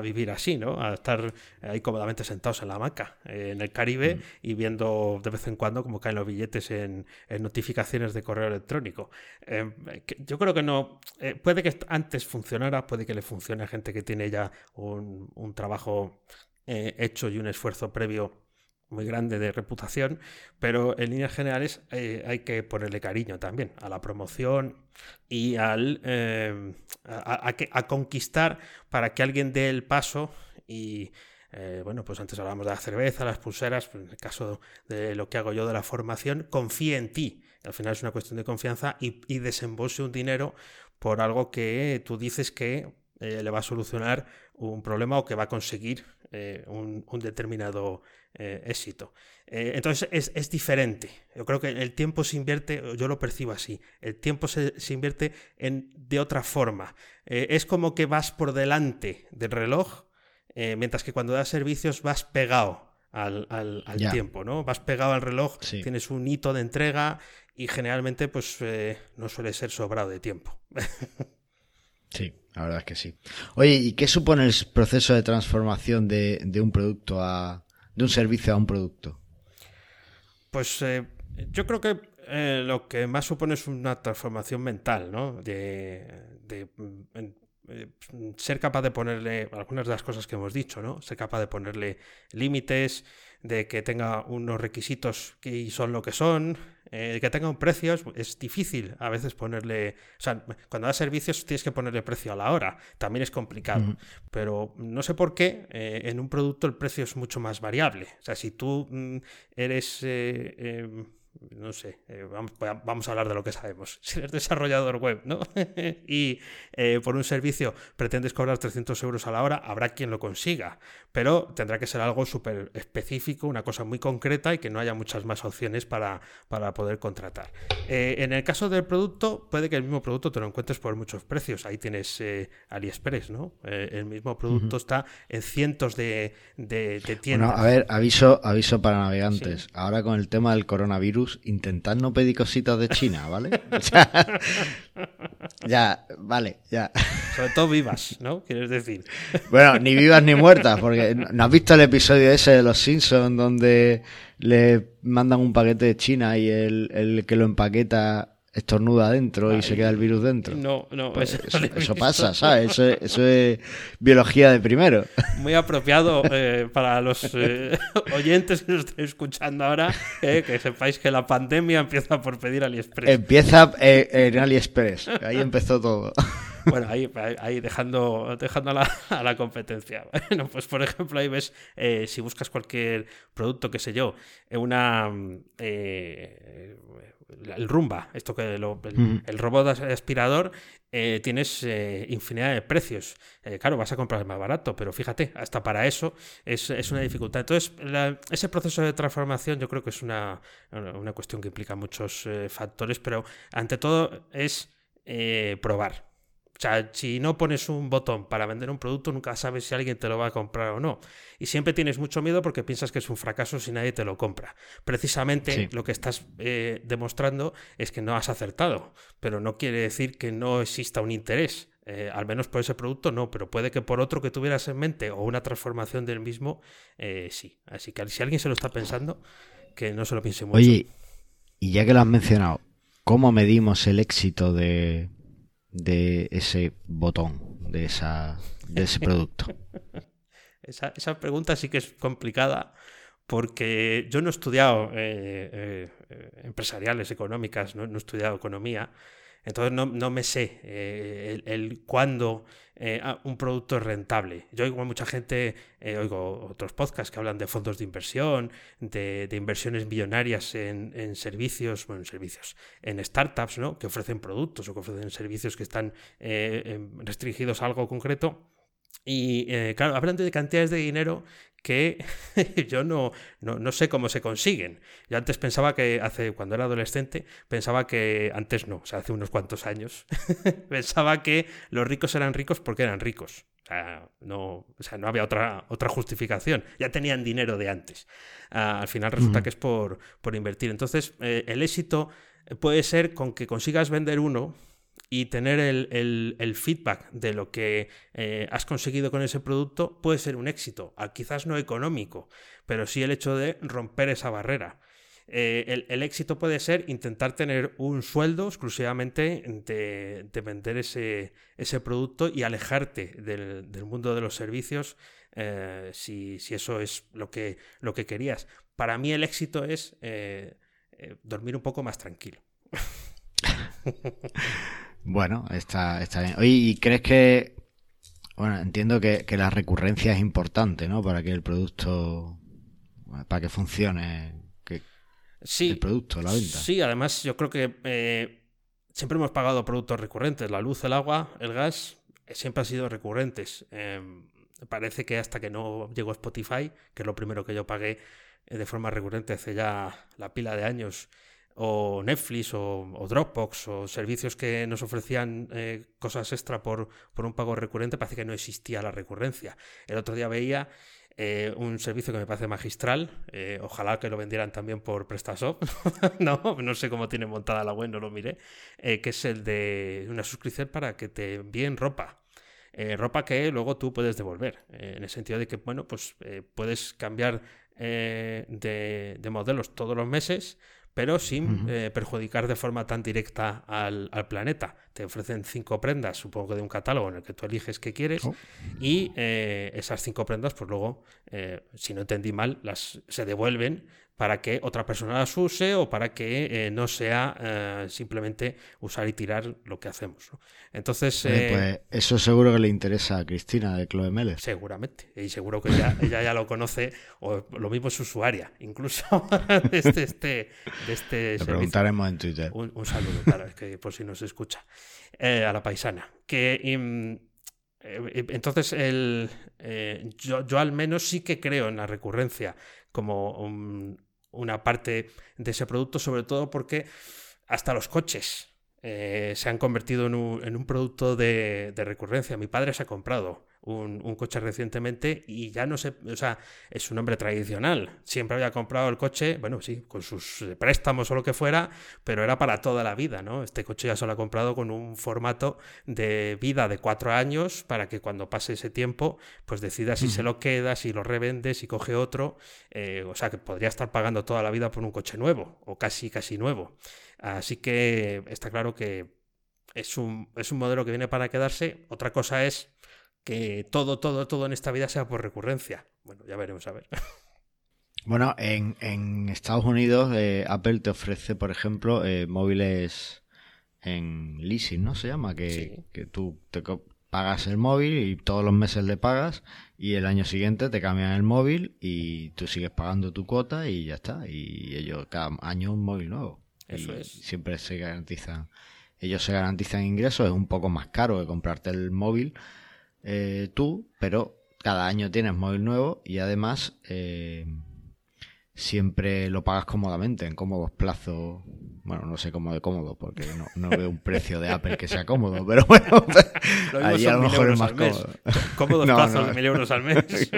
vivir así, ¿no? A estar ahí cómodamente sentados en la hamaca, eh, en el Caribe mm. y viendo de vez en cuando cómo caen los billetes en, notificaciones de correo electrónico. Eh, yo creo que no. puede que antes funcionara, puede que le funcione a gente que tiene ya un, un trabajo hecho y un esfuerzo previo muy grande de reputación, pero en líneas generales eh, hay que ponerle cariño también a la promoción y al, eh, a, conquistar para que alguien dé el paso y eh, bueno, pues antes hablábamos de la cerveza, las pulseras, pues en el caso de lo que hago yo de la formación, confíe en ti. Al final es una cuestión de confianza y, y desembolse un dinero por algo que tú dices que le va a solucionar un problema o que va a conseguir un, un, determinado eh, éxito. Eh, entonces es, diferente. Yo creo que el tiempo se invierte, yo lo percibo así, el tiempo se, invierte en, de otra forma. Eh, es como que vas por delante del reloj, mientras que cuando das servicios vas pegado al, tiempo, ¿no? Vas pegado al reloj, tienes un hito de entrega y generalmente pues no suele ser sobrado de tiempo. sí, la verdad es que sí. Oye, ¿y qué supone el proceso de transformación de un producto a, de un servicio a un producto? Pues eh, Yo creo que eh, lo que más supone es una transformación mental, ¿no? De, mm, eh, ser capaz de ponerle algunas de las cosas que hemos dicho, ¿no? Ser capaz de ponerle límites, de que tenga unos requisitos que son lo que son, eh, que tenga un precio. Es, difícil a veces ponerle. O sea, cuando das servicios tienes que ponerle precio a la hora. También es complicado. Pero no sé por qué en un producto el precio es mucho más variable. O sea, si tú mm, eres em, no sé, eh, vamos, a hablar de lo que sabemos. Si eres desarrollador web, ¿no? y eh, por un servicio pretendes cobrar 300 euros a la hora, habrá quien lo consiga, pero tendrá que ser algo súper específico, una cosa muy concreta y que no haya muchas más opciones para, para poder contratar. Eh, en el caso del producto, puede que el mismo producto te lo encuentres por muchos precios. Ahí tienes AliExpress, ¿no? el mismo producto está en cientos de, tiendas. Bueno, a ver, aviso, aviso para navegantes. Ahora con el tema del coronavirus, intentad no pedir cositas de China, ¿vale? ya, vale, ya. Sobre todo vivas, ¿no? Quieres decir. Bueno, ni vivas ni muertas, porque ¿no has visto el episodio ese de Los Simpsons donde le mandan un paquete de China y el, el que lo empaqueta estornuda adentro y se queda el virus dentro. No, no, pues eso, pasa, ¿sabes? Eso, es biología de primero. Muy apropiado eh, para los eh, oyentes que nos estén escuchando ahora, eh, que sepáis que la pandemia empieza por pedir AliExpress. Empieza en AliExpress, ahí empezó todo. Bueno, ahí, ahí dejando, dejando a, la, competencia. Bueno, pues por ejemplo, ahí ves, si buscas cualquier producto, qué sé yo, una el Rumba, esto que el, robot aspirador, eh, tienes eh, infinidad de precios. Eh, claro, vas a comprar más barato, pero fíjate, hasta para eso es, una dificultad. Entonces, ese proceso de transformación yo creo que es una, una cuestión que implica muchos factores, pero ante todo es probar. O sea, si no pones un botón para vender un producto, nunca sabes si alguien te lo va a comprar o no. Y siempre tienes mucho miedo porque piensas que es un fracaso si nadie te lo compra. Precisamente lo que estás eh, demostrando es que no has acertado, pero no quiere decir que no exista un interés. Eh, al menos por ese producto no, pero puede que por otro que tuvieras en mente o una transformación del mismo, eh, sí. Así que si alguien se lo está pensando, que no se lo piense mucho. Oye, y ya que lo has mencionado, ¿cómo medimos el éxito de, de ese botón, de, esa, de ese producto? esa, esa, pregunta sí que es complicada porque yo no he estudiado eh, eh, empresariales, económicas, no, he estudiado economía, entonces no, no me sé eh, el, cuándo un producto es rentable. Yo oigo a mucha gente, oigo otros podcasts que hablan de fondos de inversión, de, inversiones millonarias en, servicios, bueno, en servicios, en startups, ¿no? Que ofrecen productos o que ofrecen servicios que están restringidos a algo concreto. Y claro, hablan de cantidades de dinero que yo no, no, sé cómo se consiguen. Yo antes pensaba que, hace cuando era adolescente, pensaba que, antes no, o sea, hace unos cuantos años, pensaba que los ricos eran ricos porque eran ricos. O sea, no, o sea, no había otra, otra justificación. Ya tenían dinero de antes. Ah, al final resulta que es por, por invertir. Entonces, eh, el éxito puede ser con que consigas vender uno y tener el, feedback de lo que eh, has conseguido con ese producto puede ser un éxito, quizás no económico, pero sí el hecho de romper esa barrera. Eh, el, éxito puede ser intentar tener un sueldo exclusivamente de, vender ese, ese, producto y alejarte del, mundo de los servicios eh, si, eso es lo que, lo que querías. Para mí el éxito es dormir un poco más tranquilo. Bueno, está, está bien. Oye, ¿y crees que... Bueno, entiendo que, la recurrencia es importante, ¿no? Para que el producto... Para que funcione que sí, el producto, la venta. Sí, además yo creo que eh, siempre hemos pagado productos recurrentes. La luz, el agua, el gas, eh, siempre han sido recurrentes. Em, parece que hasta que no llegó Spotify, que es lo primero que yo pagué eh, de forma recurrente hace ya la pila de años, o Netflix o, Dropbox o servicios que nos ofrecían eh, cosas extra por, por, un pago recurrente, parece que no existía la recurrencia. El otro día veía eh, un servicio que me parece magistral, eh, ojalá que lo vendieran también por PrestaShop, no, no sé cómo tiene montada la web, no lo miré, que es el de una suscripción para que te envíen ropa. ropa que luego tú puedes devolver, en el sentido de que, bueno, pues puedes cambiar de, de modelos todos los meses, pero sin eh, perjudicar de forma tan directa al, planeta. Te ofrecen cinco prendas, supongo que de un catálogo en el que tú eliges qué quieres, oh. y eh, esas cinco prendas, pues luego, eh, si no entendí mal, las se devuelven para que otra persona las use o para que eh, no sea eh, simplemente usar y tirar lo que hacemos. Entonces. Eh, pues eso seguro que le interesa a Cristina de Chloe. Seguramente. Y seguro que ella, ya lo conoce, o lo mismo es usuaria, incluso de este. este, de este le preguntaremos en Twitter. Un, saludo, claro, que por si nos escucha. a la paisana. Que. entonces, el, yo, yo, al menos sí que creo en la recurrencia como un, una parte de ese producto, sobre todo porque hasta los coches eh, se han convertido en un, producto de, recurrencia. Mi padre se ha comprado un, coche recientemente y ya no sé, o sea, es un hombre tradicional. Siempre había comprado el coche, bueno, sí, con sus eh, préstamos o lo que fuera, pero era para toda la vida, ¿no? Este coche ya se lo ha comprado con un formato de vida de cuatro años para que cuando pase ese tiempo, pues decida si se lo queda, si lo revende, si coge otro. Eh, o sea, que podría estar pagando toda la vida por un coche nuevo o casi, casi nuevo. Así que está claro que es un, es un modelo que viene para quedarse. Otra cosa es que todo, todo, todo en esta vida sea por recurrencia. Bueno, ya veremos a ver. Bueno, en, Estados Unidos eh, Apple te ofrece, por ejemplo, eh, móviles en leasing, ¿no? Se llama, que, que tú te pagas el móvil y todos los meses le pagas y el año siguiente te cambian el móvil y tú sigues pagando tu cuota y ya está. Y ellos cada año un móvil nuevo. Eso es. Siempre se garantizan, ellos se garantizan ingresos, es un poco más caro que comprarte el móvil eh, tú, pero cada año tienes móvil nuevo y además eh, siempre lo pagas cómodamente, en cómodos plazos. Bueno, no sé cómo de cómodo, porque no, veo un precio de Apple que sea cómodo, pero bueno, allí a lo mejor es más cómodo. Cómodos plazos de mil euros al mes.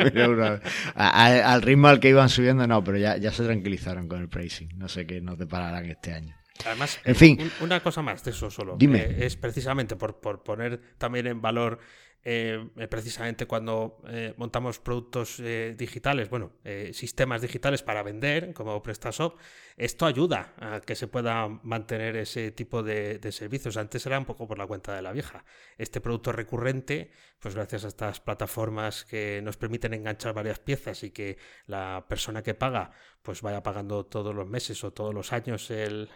al ritmo al que iban subiendo, no, pero ya, ya se tranquilizaron con el pricing. No sé qué nos depararán este año. Además, en fin, una cosa más de eso solo. Dime. Eh, es precisamente por, por poner también en valor eh, eh, precisamente cuando eh, montamos productos digitales, bueno, sistemas digitales para vender, como PrestaShop, esto ayuda a que se pueda mantener ese tipo de, servicios. Antes era un poco por la cuenta de la vieja. Este producto recurrente, pues gracias a estas plataformas que nos permiten enganchar varias piezas y que la persona que paga, pues vaya pagando todos los meses o todos los años el,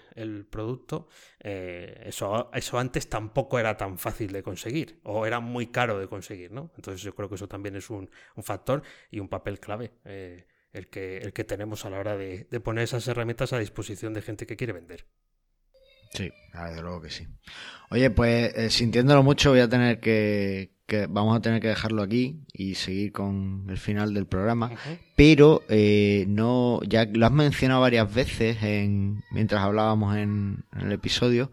producto, eso, eso antes tampoco era tan fácil de conseguir o era muy caro de conseguir, ¿no? Entonces yo creo que eso también es un, factor y un papel clave. Eh, el, que, el que tenemos a la hora de, poner esas herramientas a disposición de gente que quiere vender. Sí, desde luego que sí. Oye, pues eh, sintiéndolo mucho voy a tener que, vamos a tener que dejarlo aquí y seguir con el final del programa. Pero eh, no, ya lo has mencionado varias veces en, mientras hablábamos en, en el episodio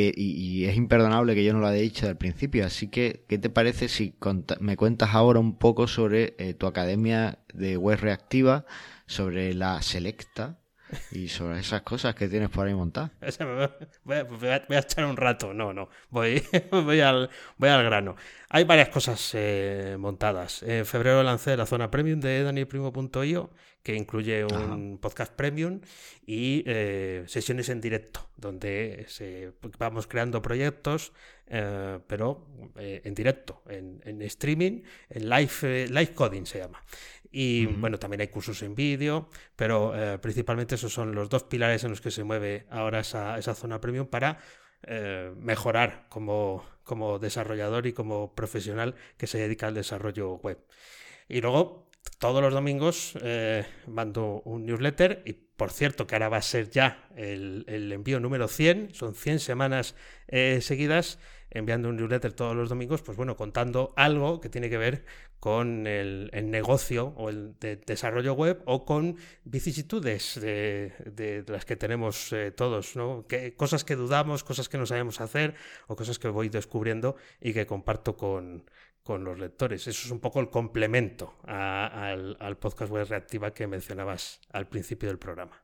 y, es imperdonable que yo no lo haya dicho al principio. Así que, ¿qué te parece si me cuentas ahora un poco sobre eh, tu academia de web reactiva, sobre la selecta y sobre esas cosas que tienes por ahí montadas? Voy a, echar un rato, no, no, voy, voy, al, voy al grano. Hay varias cosas eh, montadas. En febrero lancé la zona premium de danielprimo.io que incluye un podcast premium y eh, sesiones en directo, donde se, vamos creando proyectos, eh, pero eh, en directo, en, streaming, en live, live coding se llama. Y bueno, también hay cursos en vídeo, pero principalmente esos son los dos pilares en los que se mueve ahora esa, esa zona premium para mejorar como, como desarrollador y como profesional que se dedica al desarrollo web. Y luego todos los domingos eh, mando un newsletter y por cierto que ahora va a ser ya el, envío número 100, son 100 semanas eh, seguidas enviando un newsletter todos los domingos, pues bueno, contando algo que tiene que ver con el, negocio o el desarrollo web o con vicisitudes de, las que tenemos eh, todos, ¿no? Cosas que dudamos, cosas que no sabemos hacer o cosas que voy descubriendo y que comparto con, con los lectores. Eso es un poco el complemento al, podcast web reactiva que mencionabas al principio del programa.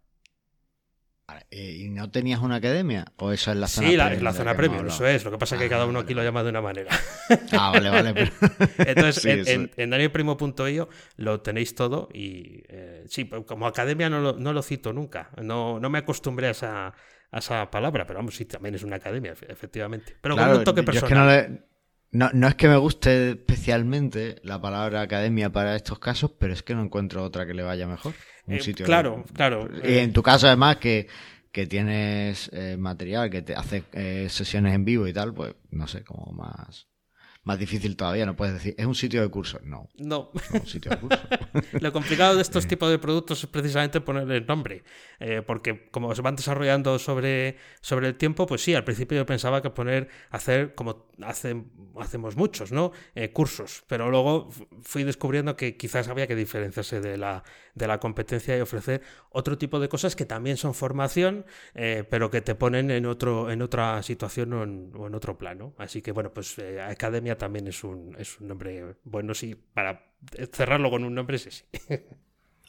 ¿Y no tenías una academia? ¿O eso es la zona Sí, la, la zona premium, eso es. Lo que pasa es que cada uno aquí lo llama de una manera. Ah, vale, vale. Entonces, en, en, danielprimo.io lo tenéis todo y eh, sí, pues como academia no lo, no lo cito nunca. No, no me acostumbré a esa, a esa palabra, pero vamos, sí, también es una academia, efectivamente. Pero con un toque personal. No, no, es que me guste especialmente la palabra academia para estos casos, pero es que no encuentro otra que le vaya mejor. Un eh, sitio claro, claro. Y en tu caso, además, que, que tienes eh, material, que te hace eh, sesiones en vivo y tal, pues no sé, como más más difícil todavía, no puedes decir, es un sitio de curso. No. No. es un sitio de curso. Lo complicado de estos tipos de productos es precisamente ponerle el nombre. Eh, porque como se van desarrollando sobre, sobre el tiempo, pues sí, al principio yo pensaba que poner, hacer como hacemos muchos, ¿no? Eh, cursos. Pero luego fui descubriendo que quizás había que diferenciarse de la, de la competencia y ofrecer otro tipo de cosas que también son formación, eh, pero que te ponen en, otro, en otra situación o en, otro plano. Así que bueno, pues Academia también es un, es un nombre bueno, sí, para cerrarlo con un nombre, sí, sí.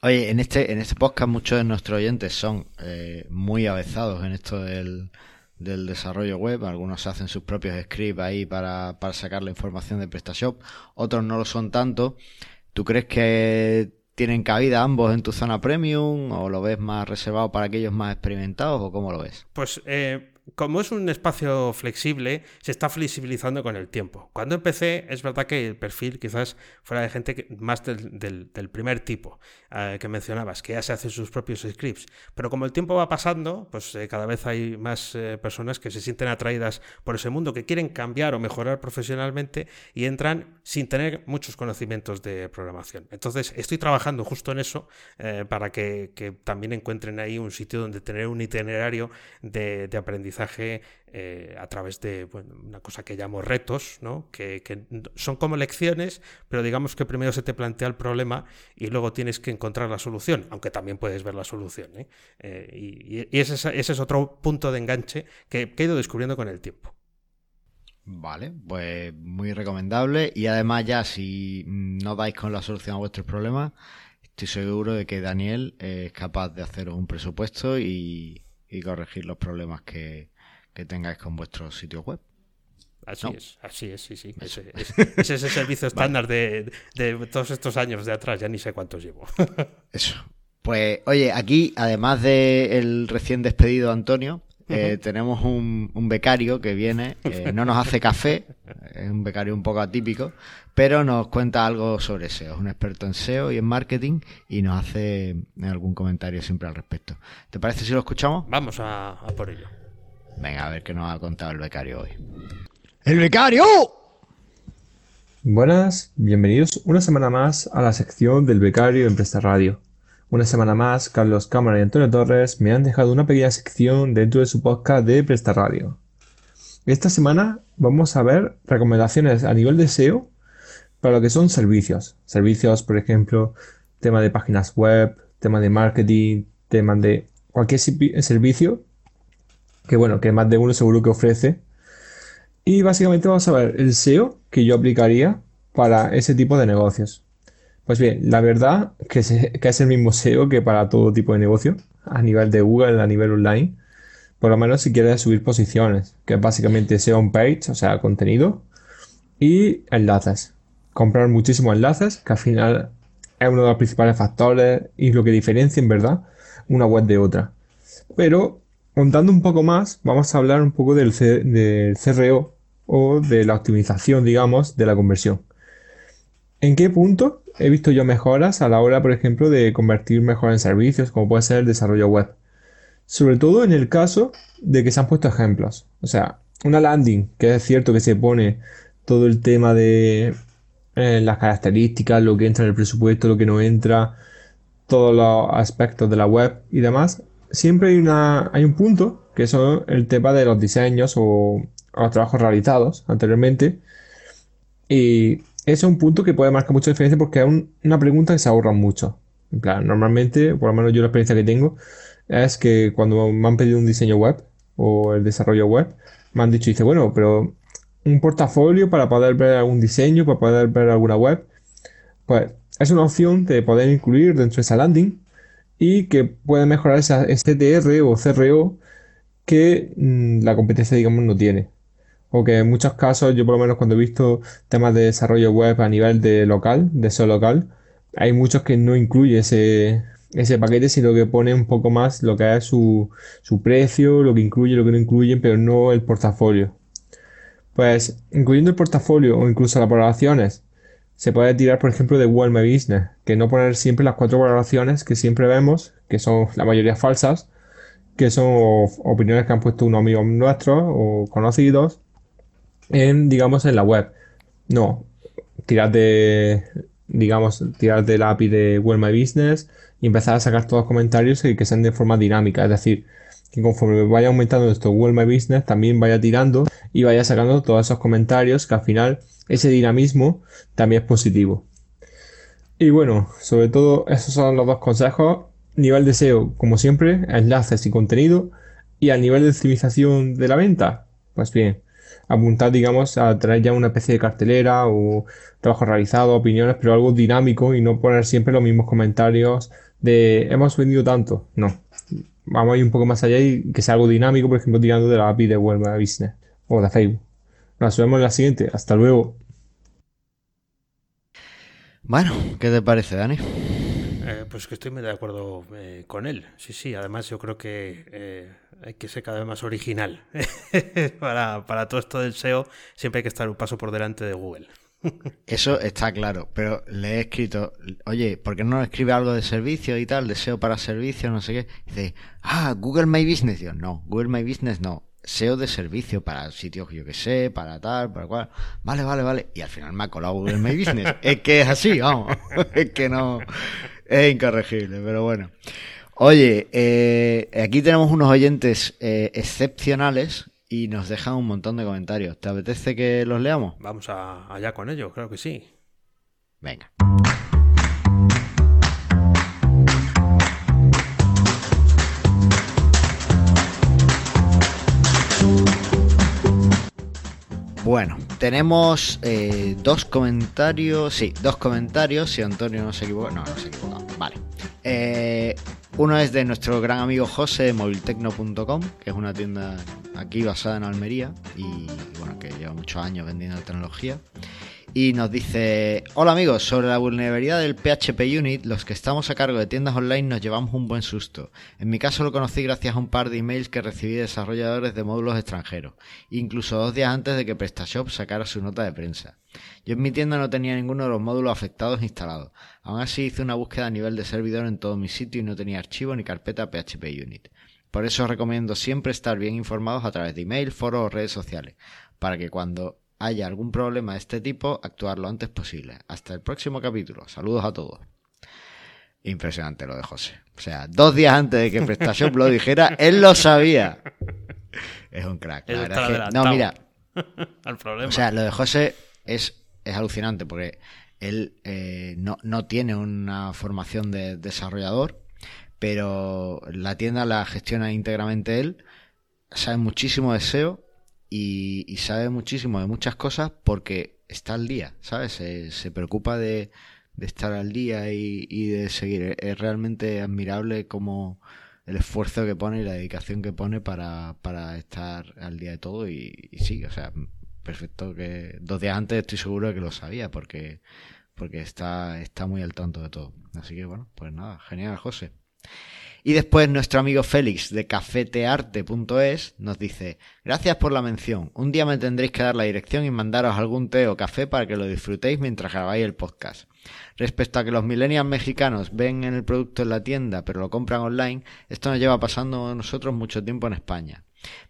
Oye, en este, en este podcast muchos de nuestros oyentes son eh, muy avezados en esto del, del desarrollo web. Algunos hacen sus propios scripts ahí para, para sacar la información de PrestaShop, otros no lo son tanto. ¿Tú crees que tienen cabida ambos en tu zona premium o lo ves más reservado para aquellos más experimentados o cómo lo ves? Pues eh, como es un espacio flexible, se está flexibilizando con el tiempo. Cuando empecé, es verdad que el perfil quizás fuera de gente más del, primer tipo eh, que mencionabas, que ya se hacen sus propios scripts. Pero como el tiempo va pasando, pues eh, cada vez hay más eh, personas que se sienten atraídas por ese mundo, que quieren cambiar o mejorar profesionalmente y entran sin tener muchos conocimientos de programación. Entonces, estoy trabajando justo en eso para que, también encuentren ahí un sitio donde tener un itinerario de aprendizaje eh, a través de una cosa que llamo retos, ¿no? Que, son como lecciones, pero digamos que primero se te plantea el problema y luego tienes que encontrar la solución, aunque también puedes ver la solución. ¿eh? Eh, y, ese, es otro punto de enganche que, he ido descubriendo con el tiempo. Vale, pues muy recomendable y además ya si no dais con la solución a vuestros problemas, estoy seguro de que Daniel es capaz de hacer un presupuesto y y corregir los problemas que, tengáis con vuestro sitio web. Así es, así es, sí, sí. Ese, es, ese servicio estándar de, todos estos años de atrás, ya ni sé cuántos llevo. Eso. Pues, oye, aquí, además del recién despedido Antonio, eh, tenemos un, becario que viene, eh, no nos hace café, es un becario un poco atípico, pero nos cuenta algo sobre SEO. Es un experto en SEO y en marketing y nos hace algún comentario siempre al respecto. ¿Te parece si lo escuchamos? Vamos a, a por ello. Venga, a ver qué nos ha contado el becario hoy. ¡El becario! Buenas, bienvenidos una semana más a la sección del becario en Presta Radio. Una semana más, Carlos Cámara y Antonio Torres me han dejado una pequeña sección dentro de su podcast de Presta Radio. Esta semana vamos a ver recomendaciones a nivel de SEO para lo que son servicios. Servicios, por ejemplo, tema de páginas web, tema de marketing, tema de cualquier servicio que bueno, que más de uno seguro que ofrece. Y básicamente vamos a ver el SEO que yo aplicaría para ese tipo de negocios. Pues bien, la verdad que, es el mismo SEO que para todo tipo de negocio, a nivel de Google, a nivel online, por lo menos si quieres subir posiciones, que es básicamente SEO on page, o sea, contenido, y enlaces. Comprar muchísimos enlaces, que al final es uno de los principales factores y lo que diferencia en verdad una web de otra. Pero contando un poco más, vamos a hablar un poco del, del CRO o de la optimización, digamos, de la conversión. ¿En qué punto he visto yo mejoras a la hora, por ejemplo, de convertir mejor en servicios, como puede ser el desarrollo web? Sobre todo en el caso de que se han puesto ejemplos. O sea, una landing, que es cierto que se pone todo el tema de eh, las características, lo que entra en el presupuesto, lo que no entra, todos los aspectos de la web y demás. Siempre hay, una, hay un punto que son el tema de los diseños o los trabajos realizados anteriormente. Y es un punto que puede marcar mucha diferencia porque es una pregunta que se ahorra mucho. En plan, normalmente, por lo menos yo la experiencia que tengo, es que cuando me han pedido un diseño web o el desarrollo web, me han dicho, dice, bueno, pero un portafolio para poder ver algún diseño, para poder ver alguna web, pues es una opción de poder incluir dentro de esa landing y que puede mejorar ese STR o CRO que mm, la competencia, digamos, no tiene. O que en muchos casos, yo por lo menos cuando he visto temas de desarrollo web a nivel de local, de SEO local, hay muchos que no incluye ese, ese paquete, sino que pone un poco más lo que es su, su precio, lo que incluye, lo que no incluye, pero no el portafolio. Pues incluyendo el portafolio o incluso las valoraciones, se puede tirar, por ejemplo, de Google My Business, que no poner siempre las cuatro valoraciones que siempre vemos, que son la mayoría falsas, que son opiniones que han puesto unos amigos nuestros o conocidos en, digamos, en la web. No, tirar de, digamos, tirar de la API de Google My Business y empezar a sacar todos los comentarios y que sean de forma dinámica. Es decir, que conforme vaya aumentando esto Google My Business, también vaya tirando y vaya sacando todos esos comentarios que al final ese dinamismo también es positivo. Y bueno, sobre todo esos son los dos consejos. Nivel de SEO, como siempre, enlaces y contenido. Y al nivel de optimización de la venta, pues bien, apuntar, digamos, a traer ya una especie de cartelera o trabajo realizado, opiniones, pero algo dinámico y no poner siempre los mismos comentarios de hemos vendido tanto. No. Vamos a ir un poco más allá y que sea algo dinámico, por ejemplo, tirando de la API de Web Business o de Facebook. Nos vemos en la siguiente. Hasta luego. Bueno, ¿qué te parece, Dani? Eh, pues que estoy muy de acuerdo eh, con él. Sí, sí, además yo creo que eh, hay que ser cada vez más original. para, para todo esto del SEO siempre hay que estar un paso por delante de Google. Eso está claro, pero le he escrito, oye, ¿por qué no escribe algo de servicio y tal, deseo para servicio, no sé qué? dice, ah, Google My Business. Yo, no, Google My Business no. SEO de servicio para sitios que yo que sé, para tal, para cual. Vale, vale, vale. Y al final me ha colado Google My Business. es que es así, vamos. es que no. Es incorregible, pero bueno. Oye, eh, aquí tenemos unos oyentes eh, excepcionales y nos dejan un montón de comentarios. ¿Te apetece que los leamos? Vamos allá con ellos, creo que sí. Venga. Bueno, tenemos eh, dos comentarios. Sí, dos comentarios. Si Antonio no se equivoca. No, no se equivoca. Vale. Eh, uno es de nuestro gran amigo José moviltecno.com, que es una tienda aquí basada en Almería y bueno, que lleva muchos años vendiendo tecnología. Y nos dice, hola amigos, sobre la vulnerabilidad del PHP Unit, los que estamos a cargo de tiendas online nos llevamos un buen susto. En mi caso lo conocí gracias a un par de emails que recibí de desarrolladores de módulos extranjeros, incluso dos días antes de que PrestaShop sacara su nota de prensa. Yo en mi tienda no tenía ninguno de los módulos afectados instalados. Aún así hice una búsqueda a nivel de servidor en todo mi sitio y no tenía archivo ni carpeta PHP Unit. Por eso os recomiendo siempre estar bien informados a través de email, foros o redes sociales, para que cuando haya algún problema de este tipo, actuar lo antes posible. Hasta el próximo capítulo. Saludos a todos. Impresionante lo de José. O sea, dos días antes de que PrestaShop lo dijera, él lo sabía. Es un crack. no, mira. O sea, lo de José es es alucinante porque él eh, no, no, tiene una formación de desarrollador, pero la tienda la gestiona íntegramente él, sabe muchísimo de SEO y, sabe muchísimo de muchas cosas porque está al día, ¿sabes? Se, preocupa de, estar al día y, de seguir. Es realmente admirable como el esfuerzo que pone y la dedicación que pone para, para estar al día de todo y, y sí, o sea, perfecto que dos días antes estoy seguro de que lo sabía porque, porque está, está muy al tanto de todo. Así que bueno, pues nada, genial, José. Y después nuestro amigo Félix de cafetearte.es nos dice, gracias por la mención. Un día me tendréis que dar la dirección y mandaros algún té o café para que lo disfrutéis mientras grabáis el podcast. Respecto a que los millennials mexicanos ven en el producto en la tienda pero lo compran online, esto nos lleva pasando a nosotros mucho tiempo en España.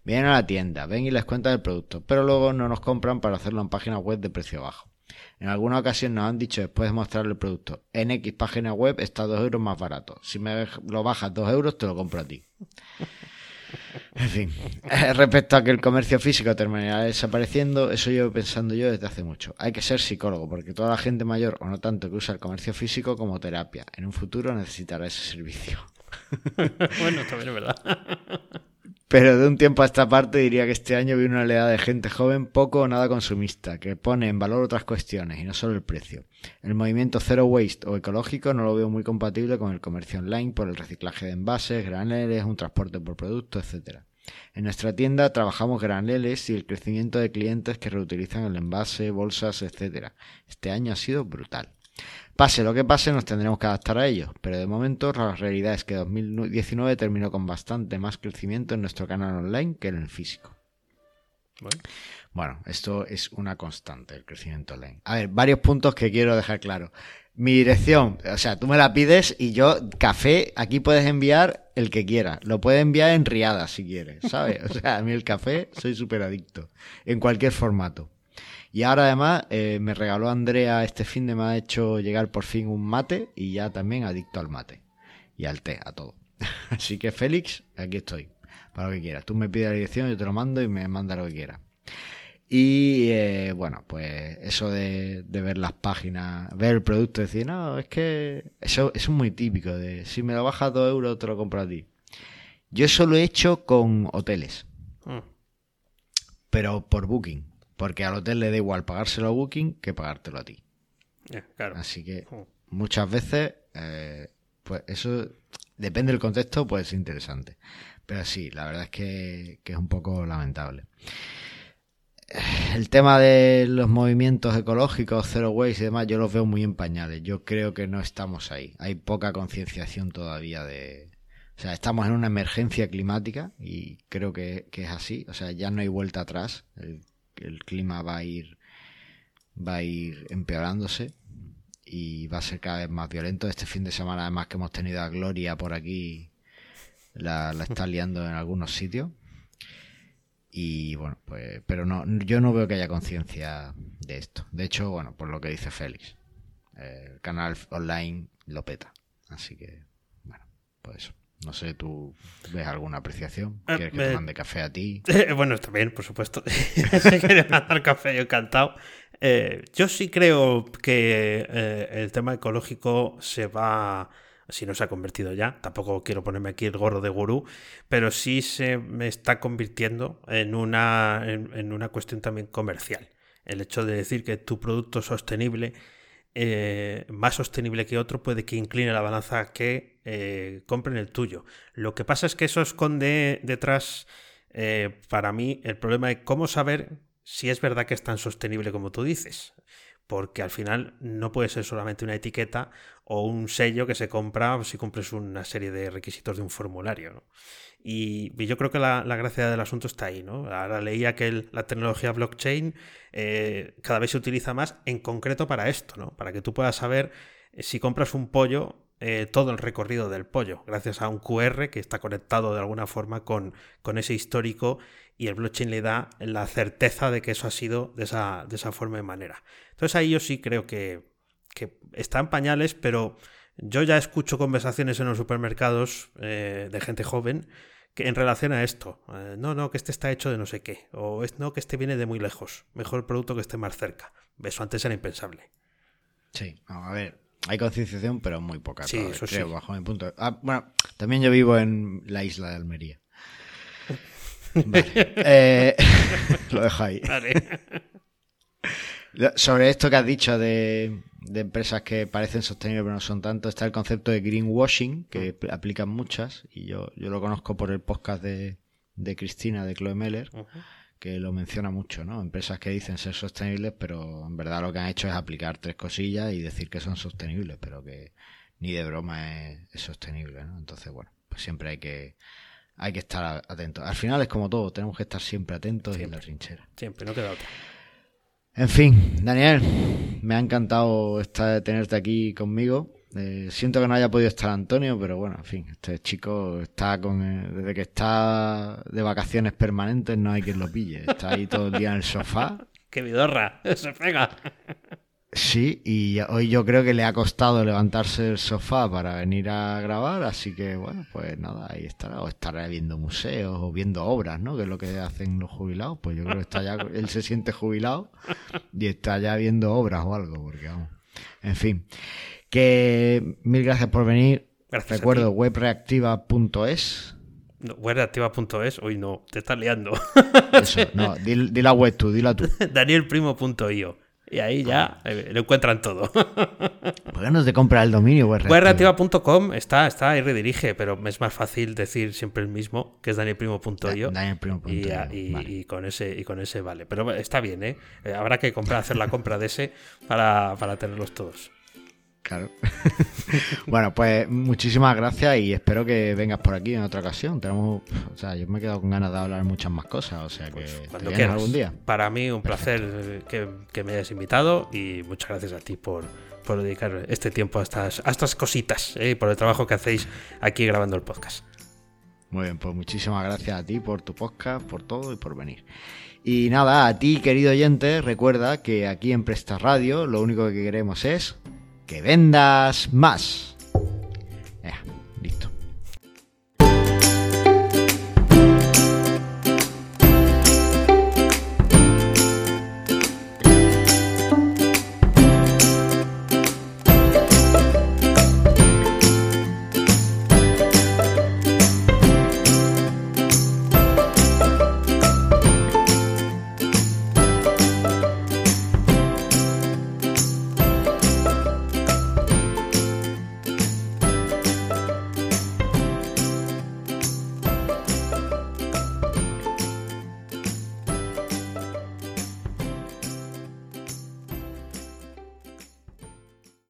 Vienen a la tienda, ven y les cuentan el producto, pero luego no nos compran para hacerlo en página web de precio bajo. En alguna ocasión nos han dicho después de mostrar el producto, en X página web está 2 euros más barato. Si me lo bajas 2 euros, te lo compro a ti. En fin, eh, respecto a que el comercio físico terminará desapareciendo, eso llevo pensando yo desde hace mucho. Hay que ser psicólogo, porque toda la gente mayor, o no tanto, que usa el comercio físico como terapia, en un futuro necesitará ese servicio. bueno, también es verdad. Pero de un tiempo a esta parte diría que este año vi una oleada de gente joven poco o nada consumista, que pone en valor otras cuestiones y no solo el precio. El movimiento Zero Waste o ecológico no lo veo muy compatible con el comercio online por el reciclaje de envases, graneles, un transporte por producto, etc. En nuestra tienda trabajamos graneles y el crecimiento de clientes que reutilizan el envase, bolsas, etc. Este año ha sido brutal. Pase lo que pase, nos tendremos que adaptar a ello, pero de momento la realidad es que 2019 terminó con bastante más crecimiento en nuestro canal online que en el físico. Bueno. esto es una constante, el crecimiento online. A ver, varios puntos que quiero dejar claro. Mi dirección, o sea, tú me la pides y yo, café, aquí puedes enviar el que quieras. Lo puedes enviar en riadas si quieres, ¿sabes? O sea, a mí el café soy súper adicto, en cualquier formato. Y ahora además eh, me regaló Andrea este fin de me ha hecho llegar por fin un mate y ya también adicto al mate y al té, a todo. Así que Félix, aquí estoy, para lo que quieras. Tú me pides la dirección, yo te lo mando y me manda lo que quieras. Y eh, bueno, pues eso de, ver las páginas, ver el producto, decir, no, es que eso, es muy típico de si me lo bajas dos euros te lo compro a ti. Yo eso lo he hecho con hoteles, mm. pero por Booking. Porque al hotel le da igual pagárselo a Booking que pagártelo a ti. Así que muchas veces, eh, pues eso depende del contexto, puede ser interesante. Pero sí, la verdad es que, es un poco lamentable. El tema de los movimientos ecológicos, zero waste y demás, yo los veo muy empañados. Yo creo que no estamos ahí. Hay poca concienciación todavía de, o sea, estamos en una emergencia climática y creo que, que, es así. O sea, ya no hay vuelta atrás. El el clima va a ir va a ir empeorándose y va a ser cada vez más violento. Este fin de semana, además que hemos tenido a Gloria por aquí, la, está liando en algunos sitios. Y bueno, pues, pero no, yo no veo que haya conciencia de esto. De hecho, bueno, por lo que dice Félix, el canal online lo peta. Así que, bueno, pues eso. No sé, ¿tú ves alguna apreciación? Ah, ¿Quieres que te mande café a ti? bueno, también, por supuesto. si quieres mandar café, yo encantado. Eh, yo sí creo que eh, el tema ecológico se va, si no se ha convertido ya, tampoco quiero ponerme aquí el gorro de gurú, pero sí se me está convirtiendo en una, en una cuestión también comercial. El hecho de decir que tu producto sostenible eh, más sostenible que otro puede que incline la balanza que eh, compren el tuyo. Lo que pasa es que eso esconde detrás, eh, para mí, el problema de cómo saber si es verdad que es tan sostenible como tú dices. Porque al final no puede ser solamente una etiqueta o un sello que se compra si cumples una serie de requisitos de un formulario. ¿no? Y, yo creo que la, gracia del asunto está ahí, ¿no? Ahora leía que la tecnología blockchain eh, cada vez se utiliza más en concreto para esto, ¿no? Para que tú puedas saber eh, si compras un pollo, eh, todo el recorrido del pollo, gracias a un QR que está conectado de alguna forma con, con ese histórico y el blockchain le da la certeza de que eso ha sido de esa, de esa forma y manera. Entonces ahí yo sí creo que, que está en pañales, pero yo ya escucho conversaciones en los supermercados de gente joven en relación a esto. Eh, no, no, que este está hecho de no sé qué. O es, no, que este viene de muy lejos. Mejor producto que esté más cerca. Eso antes era impensable. Sí, a ver, hay concienciación, pero muy poca. Sí, eso creo, bajo mi punto. Ah, bueno, también yo vivo en la isla de Almería. Vale. Eh, lo dejo ahí. Vale. Sobre esto que has dicho de, empresas que parecen sostenibles pero no son tanto, está el concepto de greenwashing, que aplican muchas, y yo, yo lo conozco por el podcast de, Cristina, de Chloe Meller, que lo menciona mucho, ¿no? Empresas que dicen ser sostenibles, pero en verdad lo que han hecho es aplicar tres cosillas y decir que son sostenibles, pero que ni de broma es, sostenible, ¿no? Entonces, bueno, pues siempre hay que hay que estar atentos. Al final es como todo, tenemos que estar siempre atentos y en la trinchera. Siempre, no queda otra. En fin, Daniel, me ha encantado estar, tenerte aquí conmigo. Eh, siento que no haya podido estar Antonio, pero bueno, en fin, este chico está con. Eh, desde que está de vacaciones permanentes, no hay quien lo pille. Está ahí todo el día en el sofá. ¡Qué vidorra! ¡Se pega! Sí, y hoy yo creo que le ha costado levantarse del sofá para venir a grabar, así que bueno, pues nada, ahí estará, o estará viendo museos o viendo obras, ¿no? Que es lo que hacen los jubilados, pues yo creo que está ya, él se siente jubilado y está ya viendo obras o algo, porque vamos. En fin, que mil gracias por venir. Recuerdo webreactiva.es webreactiva.es, uy no, te estás liando. Eso, no, di, di la web tú, dila tú. danielprimo.io. Y ahí ya lo encuentran todo. ¿Por qué no te compra el dominio web Webreactiva.com está, está ahí redirige, pero es más fácil decir siempre el mismo, que es danielprimo.io. Danielprimo.io. Y, y, vale. y con ese y con ese vale. Pero está bien, ¿eh? Eh, Habrá que comprar, hacer la compra de ese para, para tenerlos todos. Claro. bueno, pues muchísimas gracias y espero que vengas por aquí en otra ocasión. Tenemos, o sea, yo me he quedado con ganas de hablar muchas más cosas, o sea que Pues cuando quieras. algún día. Para mí un placer que, que me hayas invitado y muchas gracias a ti por, por dedicar este tiempo a estas, a estas cositas, ¿eh? por el trabajo que hacéis aquí grabando el podcast. Muy bien, pues muchísimas gracias a ti por tu podcast, por todo y por venir. Y nada, a ti, querido oyente, recuerda que aquí en Presta Radio lo único que queremos es que vendas más. Listo.